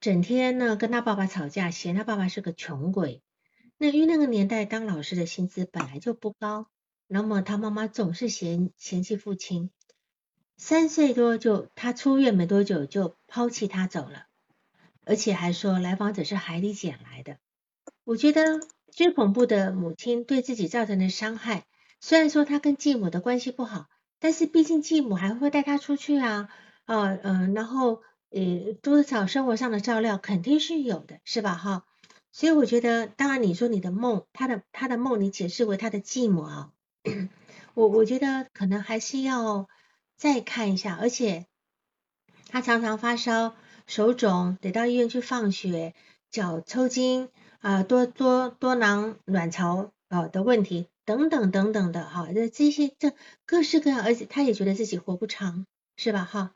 整天呢跟他爸爸吵架，嫌他爸爸是个穷鬼。那因为那个年代当老师的薪资本来就不高，那么他妈妈总是嫌嫌弃父亲。三岁多就他出院没多久就抛弃他走了，而且还说来访者是海里捡来的。我觉得最恐怖的母亲对自己造成的伤害。虽然说他跟继母的关系不好，但是毕竟继母还会带他出去啊，啊嗯，然后呃多少生活上的照料肯定是有的，是吧哈？所以我觉得，当然你说你的梦，他的他的梦你解释为他的继母啊，我我觉得可能还是要再看一下，而且他常常发烧、手肿，得到医院去放血，脚抽筋啊，多多多囊卵巢啊的问题。等等等等的哈，这这些这各式各样，而且他也觉得自己活不长，是吧哈？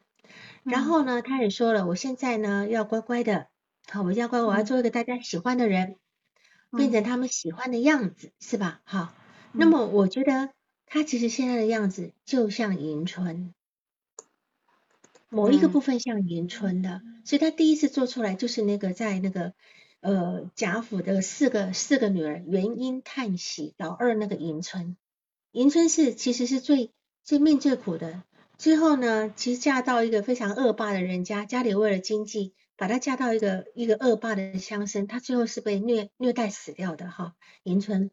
然后呢，他也说了，我现在呢要乖乖的，好，我要乖，我要做一个大家喜欢的人，变成他们喜欢的样子，是吧？哈，那么我觉得他其实现在的样子就像迎春，某一个部分像迎春的，所以他第一次做出来就是那个在那个。呃，贾府的四个四个女儿，元英、叹息，老二那个迎春，迎春是其实是最最命最苦的。最后呢，其实嫁到一个非常恶霸的人家，家里为了经济，把她嫁到一个一个恶霸的乡绅，她最后是被虐虐待死掉的哈。迎春，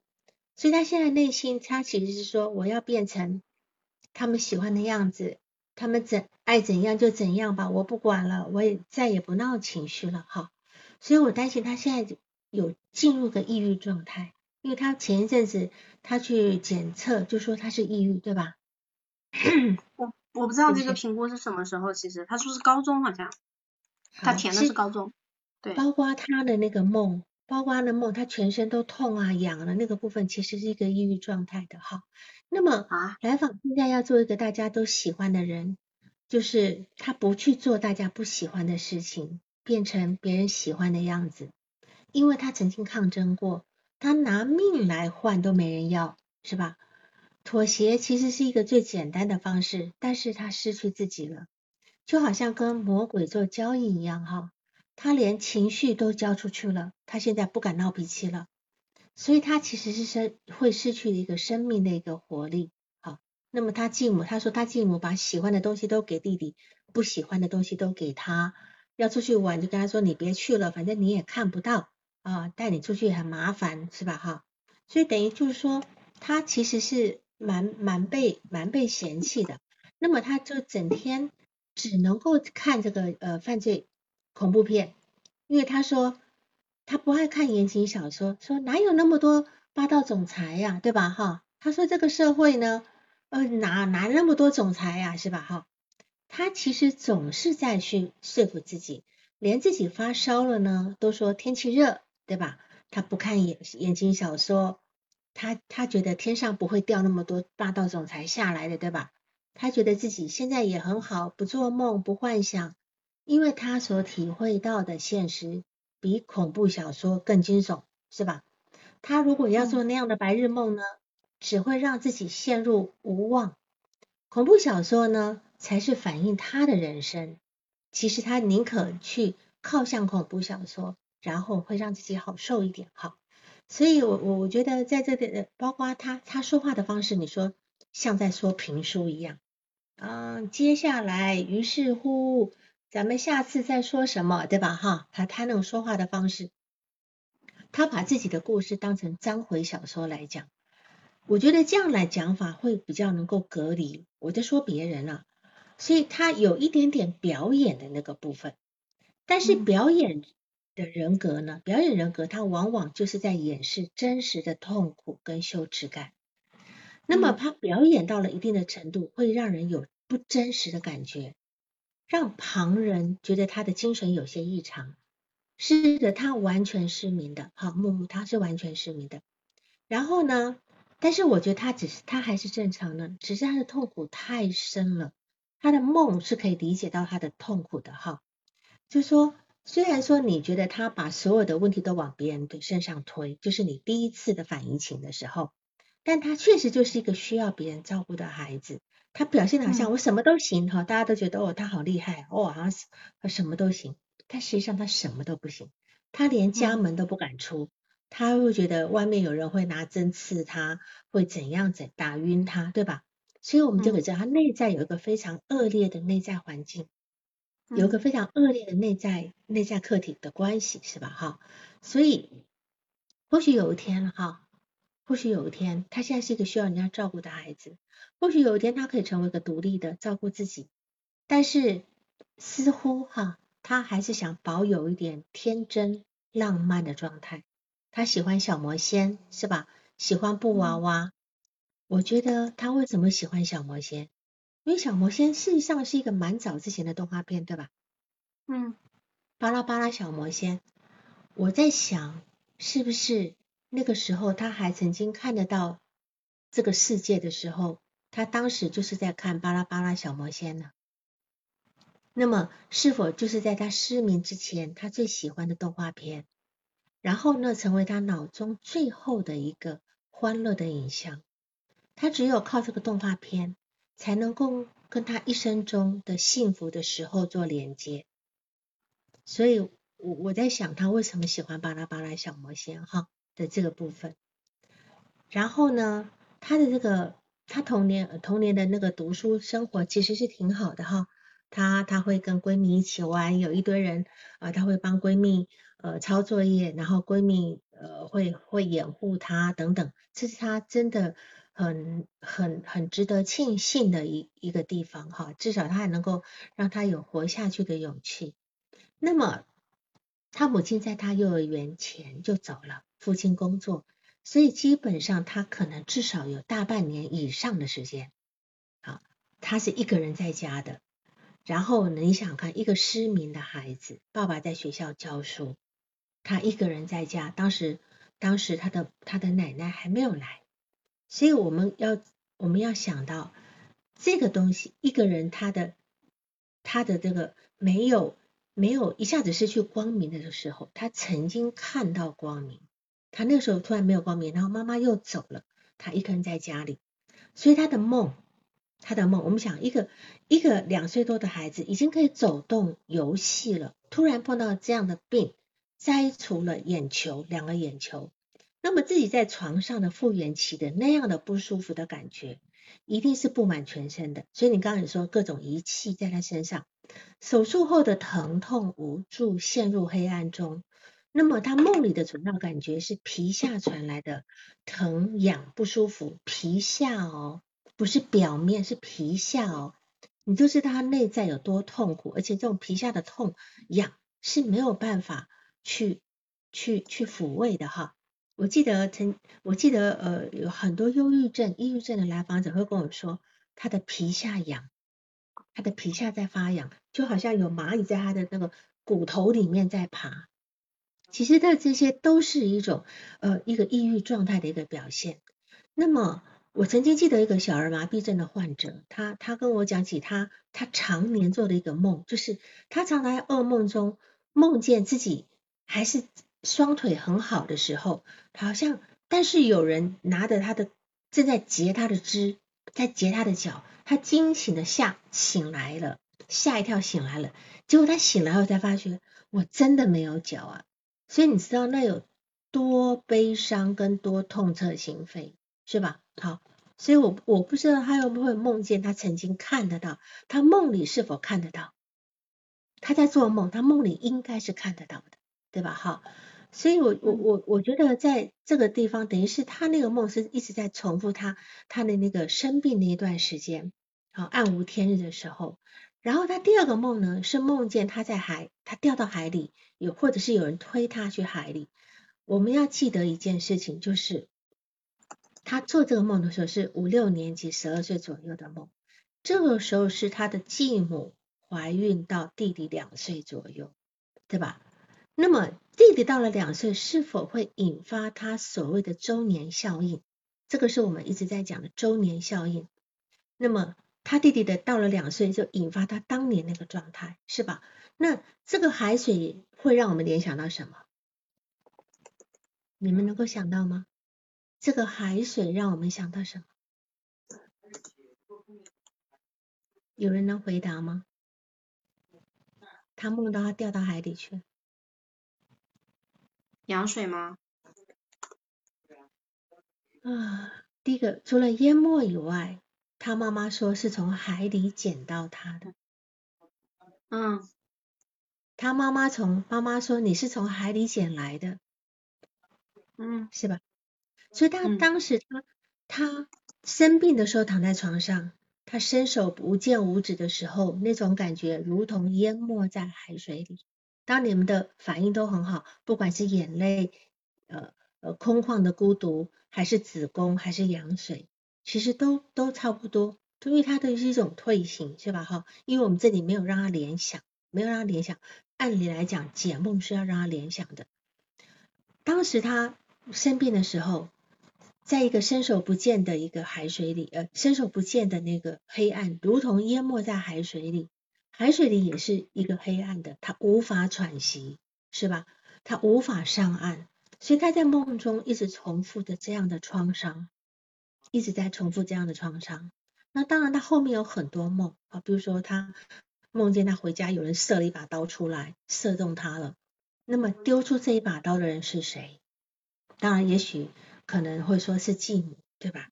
所以她现在内心，她其实是说，我要变成他们喜欢的样子，他们怎爱怎样就怎样吧，我不管了，我也再也不闹情绪了哈。所以我担心他现在有进入个抑郁状态，因为他前一阵子他去检测就说他是抑郁，对吧？我我不知道这个评估是什么时候，其实他说是高中好像，他填的是高中，对。包括他的那个梦，包括他的梦，他全身都痛啊痒了那个部分，其实是一个抑郁状态的哈。那么啊，来访现在要做一个大家都喜欢的人，就是他不去做大家不喜欢的事情。变成别人喜欢的样子，因为他曾经抗争过，他拿命来换都没人要，是吧？妥协其实是一个最简单的方式，但是他失去自己了，就好像跟魔鬼做交易一样，哈，他连情绪都交出去了，他现在不敢闹脾气了，所以他其实是生会失去一个生命的一个活力，好，那么他继母他说他继母把喜欢的东西都给弟弟，不喜欢的东西都给他。要出去玩就跟他说你别去了，反正你也看不到啊，带你出去很麻烦是吧哈？所以等于就是说他其实是蛮蛮被蛮被嫌弃的，那么他就整天只能够看这个呃犯罪恐怖片，因为他说他不爱看言情小说，说哪有那么多霸道总裁呀，对吧哈？他说这个社会呢，呃哪哪那么多总裁呀，是吧哈？他其实总是在去说服自己，连自己发烧了呢，都说天气热，对吧？他不看眼言情小说，他他觉得天上不会掉那么多霸道总裁下来的，对吧？他觉得自己现在也很好，不做梦，不幻想，因为他所体会到的现实比恐怖小说更惊悚，是吧？他如果要做那样的白日梦呢，只会让自己陷入无望。恐怖小说呢？才是反映他的人生。其实他宁可去靠向恐怖小说，然后会让自己好受一点哈。所以，我我我觉得在这里，包括他他说话的方式，你说像在说评书一样。嗯，接下来，于是乎，咱们下次再说什么，对吧？哈，他他那种说话的方式，他把自己的故事当成章回小说来讲，我觉得这样来讲法会比较能够隔离。我在说别人了，所以他有一点点表演的那个部分，但是表演的人格呢，表演人格他往往就是在掩饰真实的痛苦跟羞耻感。那么他表演到了一定的程度，会让人有不真实的感觉，让旁人觉得他的精神有些异常。是的，他完全失明的，好，木木他是完全失明的。然后呢，但是我觉得他只是他还是正常的，只是他的痛苦太深了。他的梦是可以理解到他的痛苦的，哈。就说虽然说你觉得他把所有的问题都往别人的身上推，就是你第一次的反移情的时候。但他确实就是一个需要别人照顾的孩子，他表现的好像我什么都行哈，大家都觉得哦他好厉害哦，好像他什么都行，但实际上他什么都不行，他连家门都不敢出，他会觉得外面有人会拿针刺他，会怎样怎打晕他，对吧？所以我们就可以知道他内在有一个非常恶劣的内在环境，有一个非常恶劣的内在内在客体的关系，是吧？哈，所以或许有一天哈。或许有一天，他现在是一个需要人家照顾的孩子。或许有一天，他可以成为一个独立的照顾自己。但是，似乎哈，他还是想保有一点天真浪漫的状态。他喜欢小魔仙，是吧？喜欢布娃娃。我觉得他为什么喜欢小魔仙？因为小魔仙事实上是一个蛮早之前的动画片，对吧？嗯。巴拉巴拉小魔仙，我在想，是不是？那个时候，他还曾经看得到这个世界的时候，他当时就是在看《巴拉巴拉小魔仙》呢。那么，是否就是在他失明之前，他最喜欢的动画片？然后呢，成为他脑中最后的一个欢乐的影像？他只有靠这个动画片，才能够跟他一生中的幸福的时候做连接。所以，我我在想，他为什么喜欢《巴拉巴拉小魔仙》？哈。的这个部分，然后呢，他的这个他童年童年的那个读书生活其实是挺好的哈，他他会跟闺蜜一起玩，有一堆人啊，他会帮闺蜜呃抄作业，然后闺蜜呃会会掩护他等等，这是他真的很很很值得庆幸的一一个地方哈，至少他还能够让他有活下去的勇气。那么他母亲在他幼儿园前就走了。父亲工作，所以基本上他可能至少有大半年以上的时间，好，他是一个人在家的。然后你想看一个失明的孩子，爸爸在学校教书，他一个人在家。当时，当时他的他的奶奶还没有来，所以我们要我们要想到这个东西，一个人他的他的这个没有没有一下子失去光明的时候，他曾经看到光明。他那个时候突然没有光明，然后妈妈又走了，他一个人在家里，所以他的梦，他的梦，我们想一个一个两岁多的孩子已经可以走动游戏了，突然碰到这样的病，摘除了眼球两个眼球，那么自己在床上的复原期的那样的不舒服的感觉，一定是布满全身的。所以你刚刚说各种仪器在他身上，手术后的疼痛无助，陷入黑暗中。那么他梦里的主要感觉是皮下传来的疼痒不舒服，皮下哦，不是表面，是皮下哦，你就知道他内在有多痛苦，而且这种皮下的痛痒是没有办法去去去抚慰的哈。我记得曾我记得呃有很多忧郁症、抑郁症的来访者会跟我说，他的皮下痒，他的皮下在发痒，就好像有蚂蚁在他的那个骨头里面在爬。其实的这些都是一种呃一个抑郁状态的一个表现。那么我曾经记得一个小儿麻痹症的患者，他他跟我讲起他他常年做的一个梦，就是他常在噩梦中梦见自己还是双腿很好的时候，好像但是有人拿着他的正在截他的肢，在截他的脚，他惊醒的吓醒来了，吓一跳醒来了，结果他醒来后才发觉我真的没有脚啊。所以你知道那有多悲伤跟多痛彻心扉，是吧？好，所以我我不知道他会不会梦见他曾经看得到，他梦里是否看得到？他在做梦，他梦里应该是看得到的，对吧？哈，所以我我我我觉得在这个地方，等于是他那个梦是一直在重复他他的那个生病那一段时间，好暗无天日的时候。然后他第二个梦呢，是梦见他在海，他掉到海里，有或者是有人推他去海里。我们要记得一件事情，就是他做这个梦的时候是五六年级、十二岁左右的梦，这个时候是他的继母怀孕到弟弟两岁左右，对吧？那么弟弟到了两岁，是否会引发他所谓的周年效应？这个是我们一直在讲的周年效应。那么。他弟弟的到了两岁就引发他当年那个状态，是吧？那这个海水会让我们联想到什么？你们能够想到吗？这个海水让我们想到什么？有人能回答吗？他梦到他掉到海里去，羊水吗？啊，第一个除了淹没以外。他妈妈说是从海里捡到他的，嗯，他妈妈从妈妈说你是从海里捡来的，嗯，是吧？所以他当时他他生病的时候躺在床上，他伸手不见五指的时候，那种感觉如同淹没在海水里。当你们的反应都很好，不管是眼泪，呃呃空旷的孤独，还是子宫，还是羊水。其实都都差不多，因为它都是一种退行，是吧？哈，因为我们这里没有让他联想，没有让他联想。按理来讲，解梦是要让他联想的。当时他生病的时候，在一个伸手不见的一个海水里，呃，伸手不见的那个黑暗，如同淹没在海水里，海水里也是一个黑暗的，他无法喘息，是吧？他无法上岸，所以他在梦中一直重复着这样的创伤。一直在重复这样的创伤，那当然他后面有很多梦啊，比如说他梦见他回家有人射了一把刀出来，射中他了。那么丢出这一把刀的人是谁？当然也许可能会说是继母，对吧？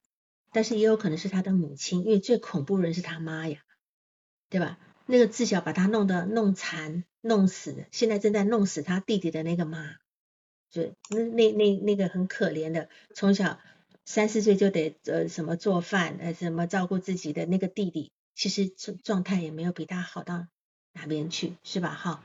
但是也有可能是他的母亲，因为最恐怖的人是他妈呀，对吧？那个自小把他弄得弄残弄死，现在正在弄死他弟弟的那个妈，就那那那那个很可怜的从小。三四岁就得呃什么做饭呃什么照顾自己的那个弟弟，其实状状态也没有比他好到哪边去，是吧？哈，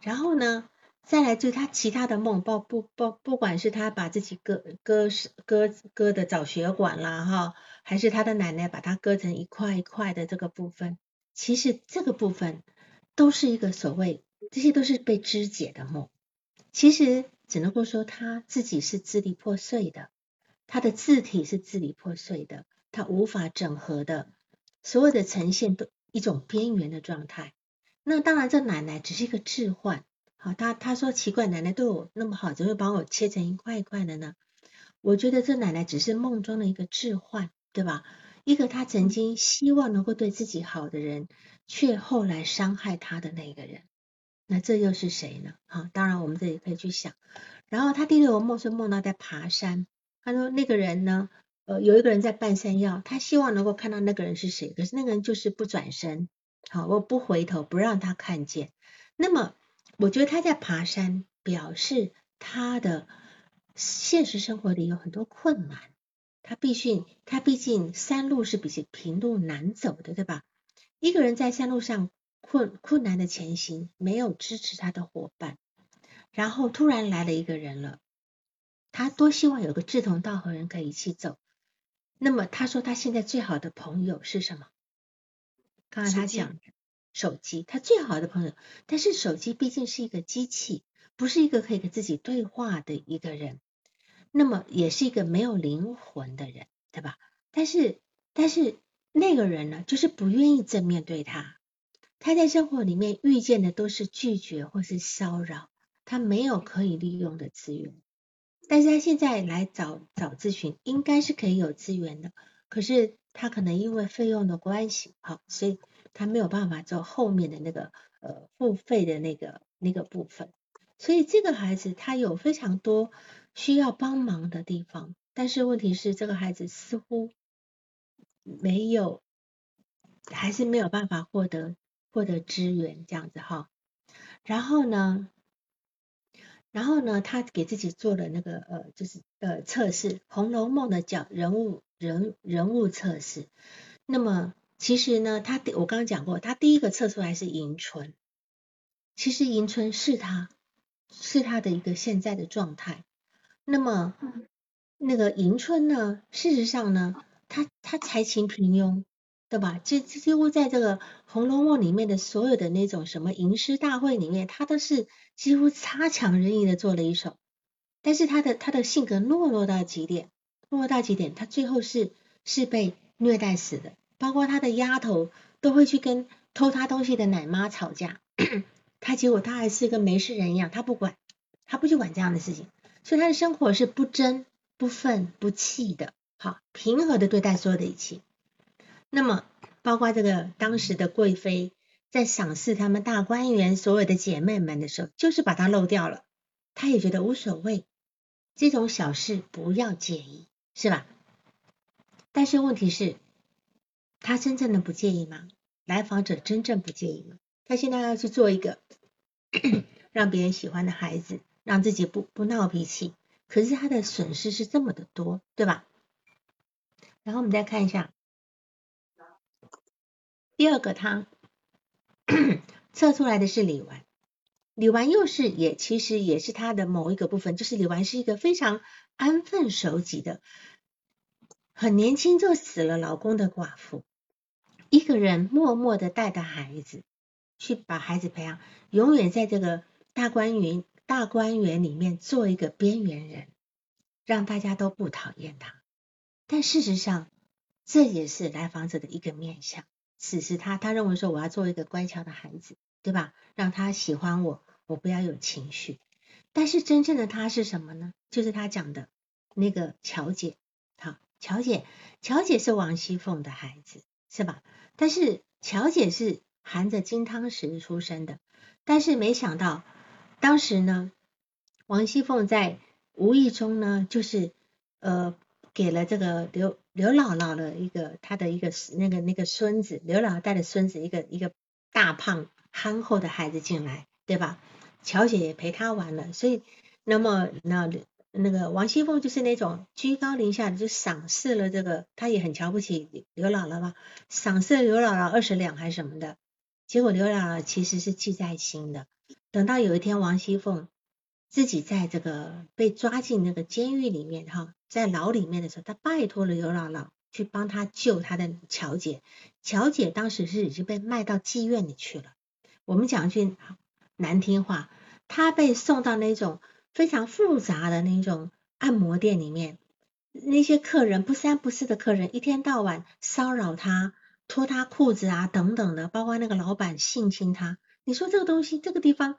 然后呢，再来就他其他的梦，包不不不管是他把自己割割割割的找血管啦哈，还是他的奶奶把他割成一块一块的这个部分，其实这个部分都是一个所谓，这些都是被肢解的梦，其实只能够说他自己是支离破碎的。他的字体是支离破碎的，他无法整合的，所有的呈现都一种边缘的状态。那当然，这奶奶只是一个置换。好，他他说奇怪，奶奶对我那么好，怎么会把我切成一块一块的呢？我觉得这奶奶只是梦中的一个置换，对吧？一个他曾经希望能够对自己好的人，却后来伤害他的那个人。那这又是谁呢？好，当然我们这里可以去想。然后他第六个梦是梦到在爬山。他说那个人呢，呃，有一个人在半山腰，他希望能够看到那个人是谁，可是那个人就是不转身，好，我不回头，不让他看见。那么，我觉得他在爬山，表示他的现实生活里有很多困难，他必须，他毕竟山路是比起平路难走的，对吧？一个人在山路上困困难的前行，没有支持他的伙伴，然后突然来了一个人了。他多希望有个志同道合人可以一起走。那么他说他现在最好的朋友是什么？刚才他讲手机，他最好的朋友。但是手机毕竟是一个机器，不是一个可以跟自己对话的一个人。那么也是一个没有灵魂的人，对吧？但是但是那个人呢，就是不愿意正面对他。他在生活里面遇见的都是拒绝或是骚扰，他没有可以利用的资源。但是他现在来找找咨询，应该是可以有资源的。可是他可能因为费用的关系，好，所以他没有办法做后面的那个呃付费的那个那个部分。所以这个孩子他有非常多需要帮忙的地方，但是问题是这个孩子似乎没有，还是没有办法获得获得资源这样子哈。然后呢，然后呢，他给自己做了那个呃，就是呃测试《红楼梦》的角人物人人物测试。那么其实呢，他我刚刚讲过，他第一个测出来是迎春。其实迎春是他是他的一个现在的状态。那么那个迎春呢，事实上呢，她她才情平庸，对吧？几几乎在这个《红楼梦》里面的所有的那种什么吟诗大会里面，她都是几乎差强人意的做了一首。但是她的她的性格懦弱到极点，懦弱到极点，她最后是是被虐待死的。包括她的丫头都会去跟偷她东西的奶妈吵架。她结果她还是跟没事人一样，她不管，她不去管这样的事情，所以他的生活是不争、不愤、不气的，好平和的对待所有的一切。那么，包括这个当时的贵妃在赏识他们大观园所有的姐妹们的时候，就是把他漏掉了，他也觉得无所谓，这种小事不要介意，是吧？但是问题是，他真正的不介意吗？来访者真正不介意吗？他现在要去做一个 让别人喜欢的孩子，让自己不不闹脾气，可是他的损失是这么的多，对吧？然后我们再看一下第二个，汤测出来的是李纨，李纨又是也其实也是他的某一个部分，就是李纨是一个非常安分守己的，很年轻就死了老公的寡妇，一个人默默的带着孩子。去把孩子培养，永远在这个大观园大观园里面做一个边缘人，让大家都不讨厌他。但事实上，这也是来访者的一个面相。此时他他认为说，我要做一个乖巧的孩子，对吧？让他喜欢我，我不要有情绪。但是真正的他是什么呢？就是他讲的那个乔姐，好，乔姐，乔姐是王熙凤的孩子，是吧？但是乔姐是。含着金汤匙出生的，但是没想到，当时呢，王熙凤在无意中呢，就是呃给了这个刘刘姥姥的一个她的一个那个那个孙子，刘姥姥带的孙子一个一个大胖憨厚的孩子进来，对吧？乔姐也陪他玩了，所以那么那。那个王熙凤就是那种居高临下的，就赏识了这个，她也很瞧不起刘姥姥吧，赏识刘姥姥二十两还是什么的。结果刘姥姥其实是记在心的。等到有一天王熙凤自己在这个被抓进那个监狱里面哈，在牢里面的时候，她拜托了刘姥姥去帮她救她的乔姐。乔姐当时是已经被卖到妓院里去了。我们讲句难听话，她被送到那种非常复杂的那种按摩店里面，那些客人不三不四的客人，一天到晚骚扰她。脱他裤子啊，等等的，包括那个老板性侵他，你说这个东西，这个地方，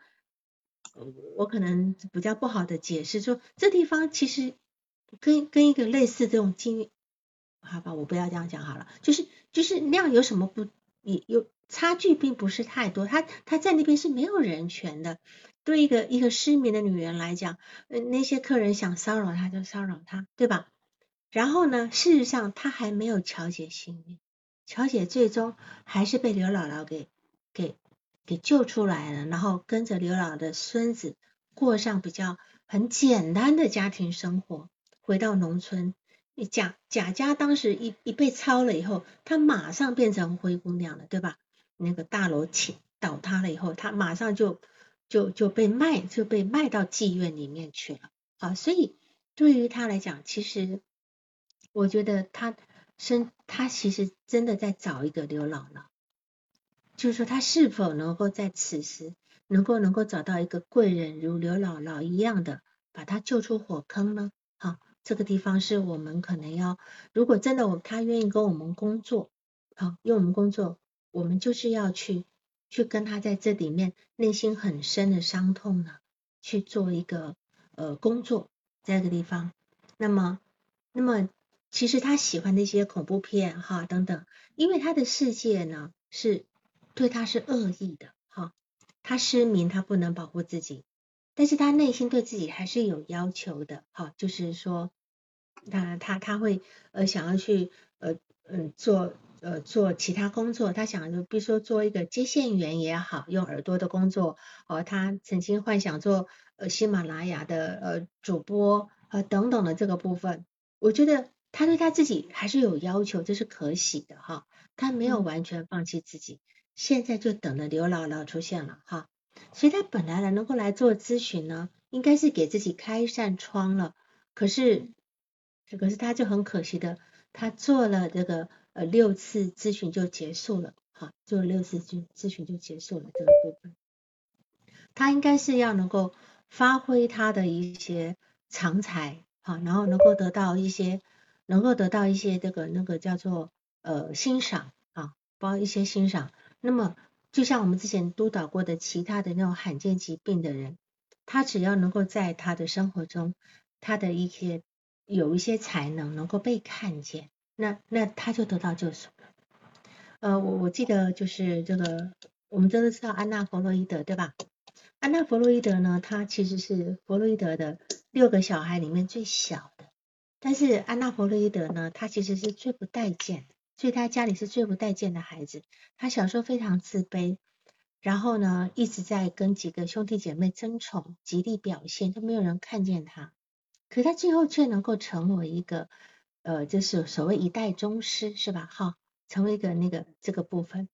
我可能比较不好的解释，说这地方其实跟跟一个类似这种经，好吧，我不要这样讲好了，就是就是那样有什么不也有差距，并不是太多，他他在那边是没有人权的，对一个一个失眠的女人来讲，那些客人想骚扰她就骚扰她，对吧？然后呢，事实上他还没有调节性命。乔姐最终还是被刘姥姥给给救出来了，然后跟着刘姥姥的孙子过上比较很简单的家庭生活，回到农村。贾贾家当时一一被抄了以后，他马上变成灰姑娘了，对吧？那个大楼倾倒塌了以后，他马上就就就被卖就被卖到妓院里面去了。啊，所以对于他来讲，其实我觉得他。生他其实真的在找一个刘姥姥，就是说他是否能够在此时能够能够找到一个贵人如刘姥姥一样的把他救出火坑呢？好，这个地方是我们可能要，如果真的我他愿意跟我们工作，好，因为我们工作，我们就是要去去跟他在这里面内心很深的伤痛呢去做一个呃工作，在这个地方，那么那么。其实他喜欢那些恐怖片哈等等，因为他的世界呢是对他是恶意的哈，他失明他不能保护自己，但是他内心对自己还是有要求的哈，就是说他他他会呃想要去呃嗯做呃做其他工作，他想就比如说做一个接线员也好，用耳朵的工作，哦，他曾经幻想做呃喜马拉雅的呃主播呃等等的这个部分，我觉得他对他自己还是有要求，这是可喜的哈，他没有完全放弃自己，现在就等着刘姥姥出现了哈，所以他本来呢能够来做咨询呢，应该是给自己开一扇窗了，可是。可是他就很可惜的，他做了这个呃六次咨询就结束了，哈，做了六次咨咨询就结束了这个部分。他应该是要能够发挥他的一些长才，好，然后能够得到一些，能够得到一些这个那个叫做呃欣赏啊，包一些欣赏。那么就像我们之前督导过的其他的那种罕见疾病的人，他只要能够在他的生活中，他的一些。有一些才能能够被看见，那那他就得到救赎了。呃，我我记得就是这个，我们都知道安娜弗洛伊德对吧？安娜弗洛伊德呢，她其实是弗洛伊德的六个小孩里面最小的，但是安娜弗洛伊德呢，她其实是最不待见的，所以他家里是最不待见的孩子。他小时候非常自卑，然后呢一直在跟几个兄弟姐妹争宠，极力表现，都没有人看见他。可他最后却能够成为一个，呃，就是所谓一代宗师，是吧？哈，成为一个那个这个部分，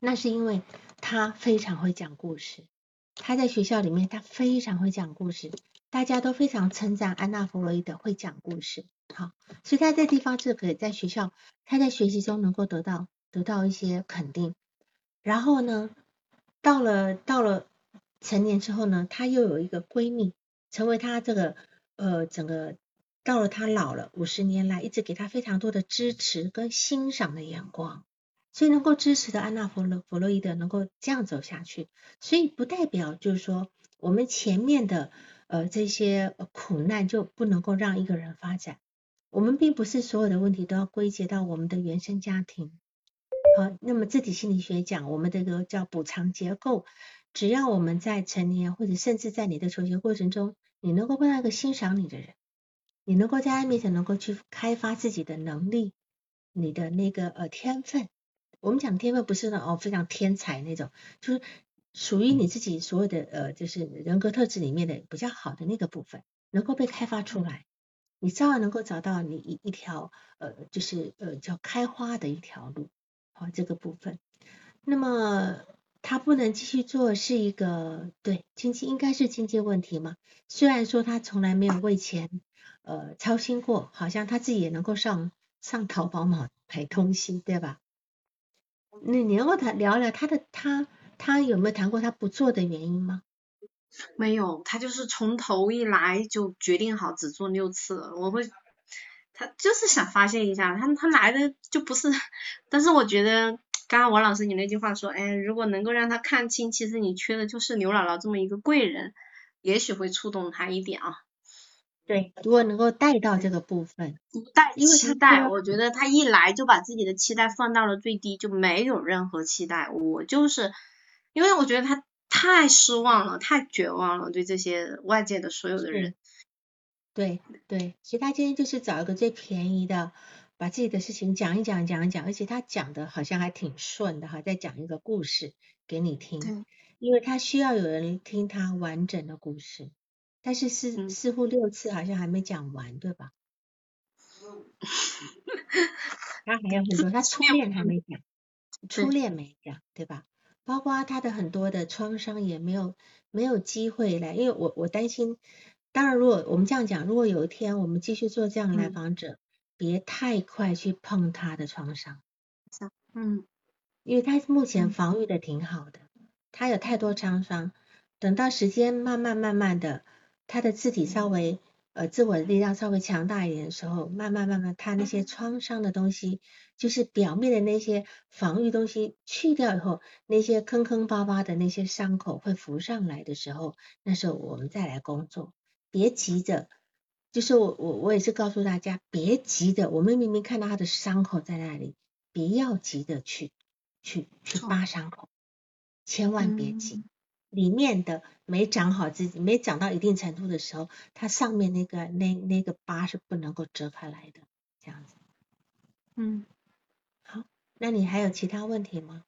那是因为他非常会讲故事。他在学校里面，他非常会讲故事，大家都非常称赞安娜弗洛伊德会讲故事。好，所以他在地方就可以在学校，他在学习中能够得到得到一些肯定。然后呢，到了到了成年之后呢，他又有一个闺蜜，成为他这个。呃，整个到了他老了，五十年来一直给他非常多的支持跟欣赏的眼光，所以能够支持的安娜弗洛弗洛伊德能够这样走下去，所以不代表就是说我们前面的呃这些苦难就不能够让一个人发展。我们并不是所有的问题都要归结到我们的原生家庭。好，那么自体心理学讲，我们这个叫补偿结构，只要我们在成年或者甚至在你的求学过程中。你能够碰到一个欣赏你的人，你能够在他面前能够去开发自己的能力，你的那个呃天分。我们讲天分不是那哦非常天才那种，就是属于你自己所有的呃就是人格特质里面的比较好的那个部分，能够被开发出来，你照样能够找到你一一条呃就是呃叫开花的一条路，好这个部分。那么。他不能继续做是一个对经济应该是经济问题嘛？虽然说他从来没有为钱呃操心过，好像他自己也能够上上淘宝买买东西，对吧？那你能够谈聊聊他的他他有没有谈过他不做的原因吗？没有，他就是从头一来就决定好只做六次。我会他就是想发泄一下，他他来的就不是，但是我觉得。刚刚王老师你那句话说，哎，如果能够让他看清，其实你缺的就是刘姥姥这么一个贵人，也许会触动他一点啊。对，如果能够带到这个部分，不带期待，我觉得他一来就把自己的期待放到了最低，就没有任何期待。我就是，因为我觉得他太失望了，太绝望了，对这些外界的所有的人。对对，其实他今天就是找一个最便宜的。把自己的事情讲一讲，讲一讲，而且他讲的好像还挺顺的哈，再讲一个故事给你听，因为他需要有人听他完整的故事，但是似似乎六次好像还没讲完，对吧？他还有很多，他初恋还没讲，初恋没讲，对吧？包括他的很多的创伤也没有没有机会来，因为我我担心，当然如果我们这样讲，如果有一天我们继续做这样的来访者。别太快去碰他的创伤，嗯，因为他目前防御的挺好的，他有太多创伤，等到时间慢慢慢慢的，他的字体稍微呃自我的力量稍微强大一点的时候，慢慢慢慢他那些创伤的东西，就是表面的那些防御东西去掉以后，那些坑坑巴巴的那些伤口会浮上来的时候，那时候我们再来工作，别急着。就是我我我也是告诉大家，别急着，我们明明看到他的伤口在那里，别要急着去去去扒伤口，千万别急。里面的没长好，自己没长到一定程度的时候，它上面那个那那个疤是不能够折开来的，这样子。嗯，好那你还有其他问题吗？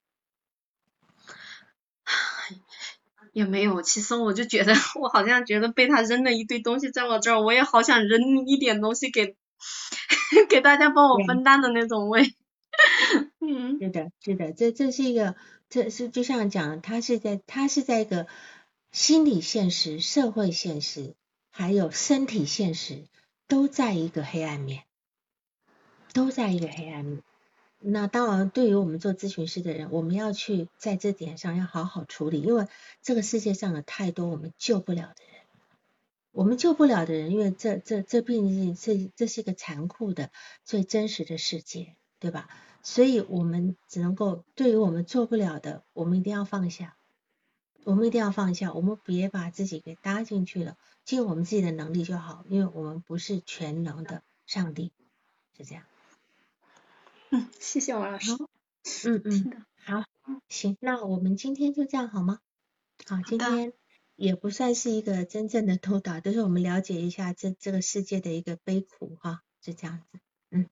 也没有，其实我就觉得，我好像觉得被他扔了一堆东西在我这儿，我也好想扔一点东西给 给大家帮我分担的那种味。嗯，是的，是的，这这是一个，这是就像讲，他是在他是在一个心理现实、社会现实，还有身体现实，都在一个黑暗面，都在一个黑暗面。那当然，对于我们做咨询师的人，我们要去在这点上要好好处理，因为这个世界上有太多我们救不了的人，我们救不了的人，因为这这这毕竟是这是一个残酷的、最真实的世界，对吧？所以我们只能够对于我们做不了的，我们一定要放下，我们一定要放下，我们别把自己给搭进去了，尽我们自己的能力就好，因为我们不是全能的上帝，是这样。嗯，谢谢王老师。嗯嗯，好，行，那我们今天就这样好吗？好，今天也不算是一个真正的偷导，都是我们了解一下这这个世界的一个悲苦哈，是这样子。嗯，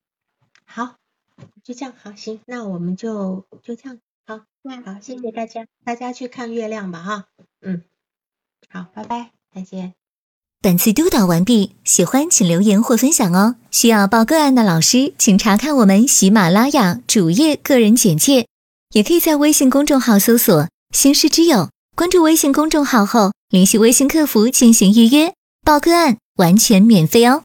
好，就这样，好，行，那我们就就这样，好，好，谢谢大家，大家去看月亮吧哈。嗯，好，拜拜，再见。本次督导完毕，喜欢请留言或分享哦。需要报个案的老师，请查看我们喜马拉雅主页个人简介，也可以在微信公众号搜索“星师之友”，关注微信公众号后联系微信客服进行预约报个案，完全免费哦。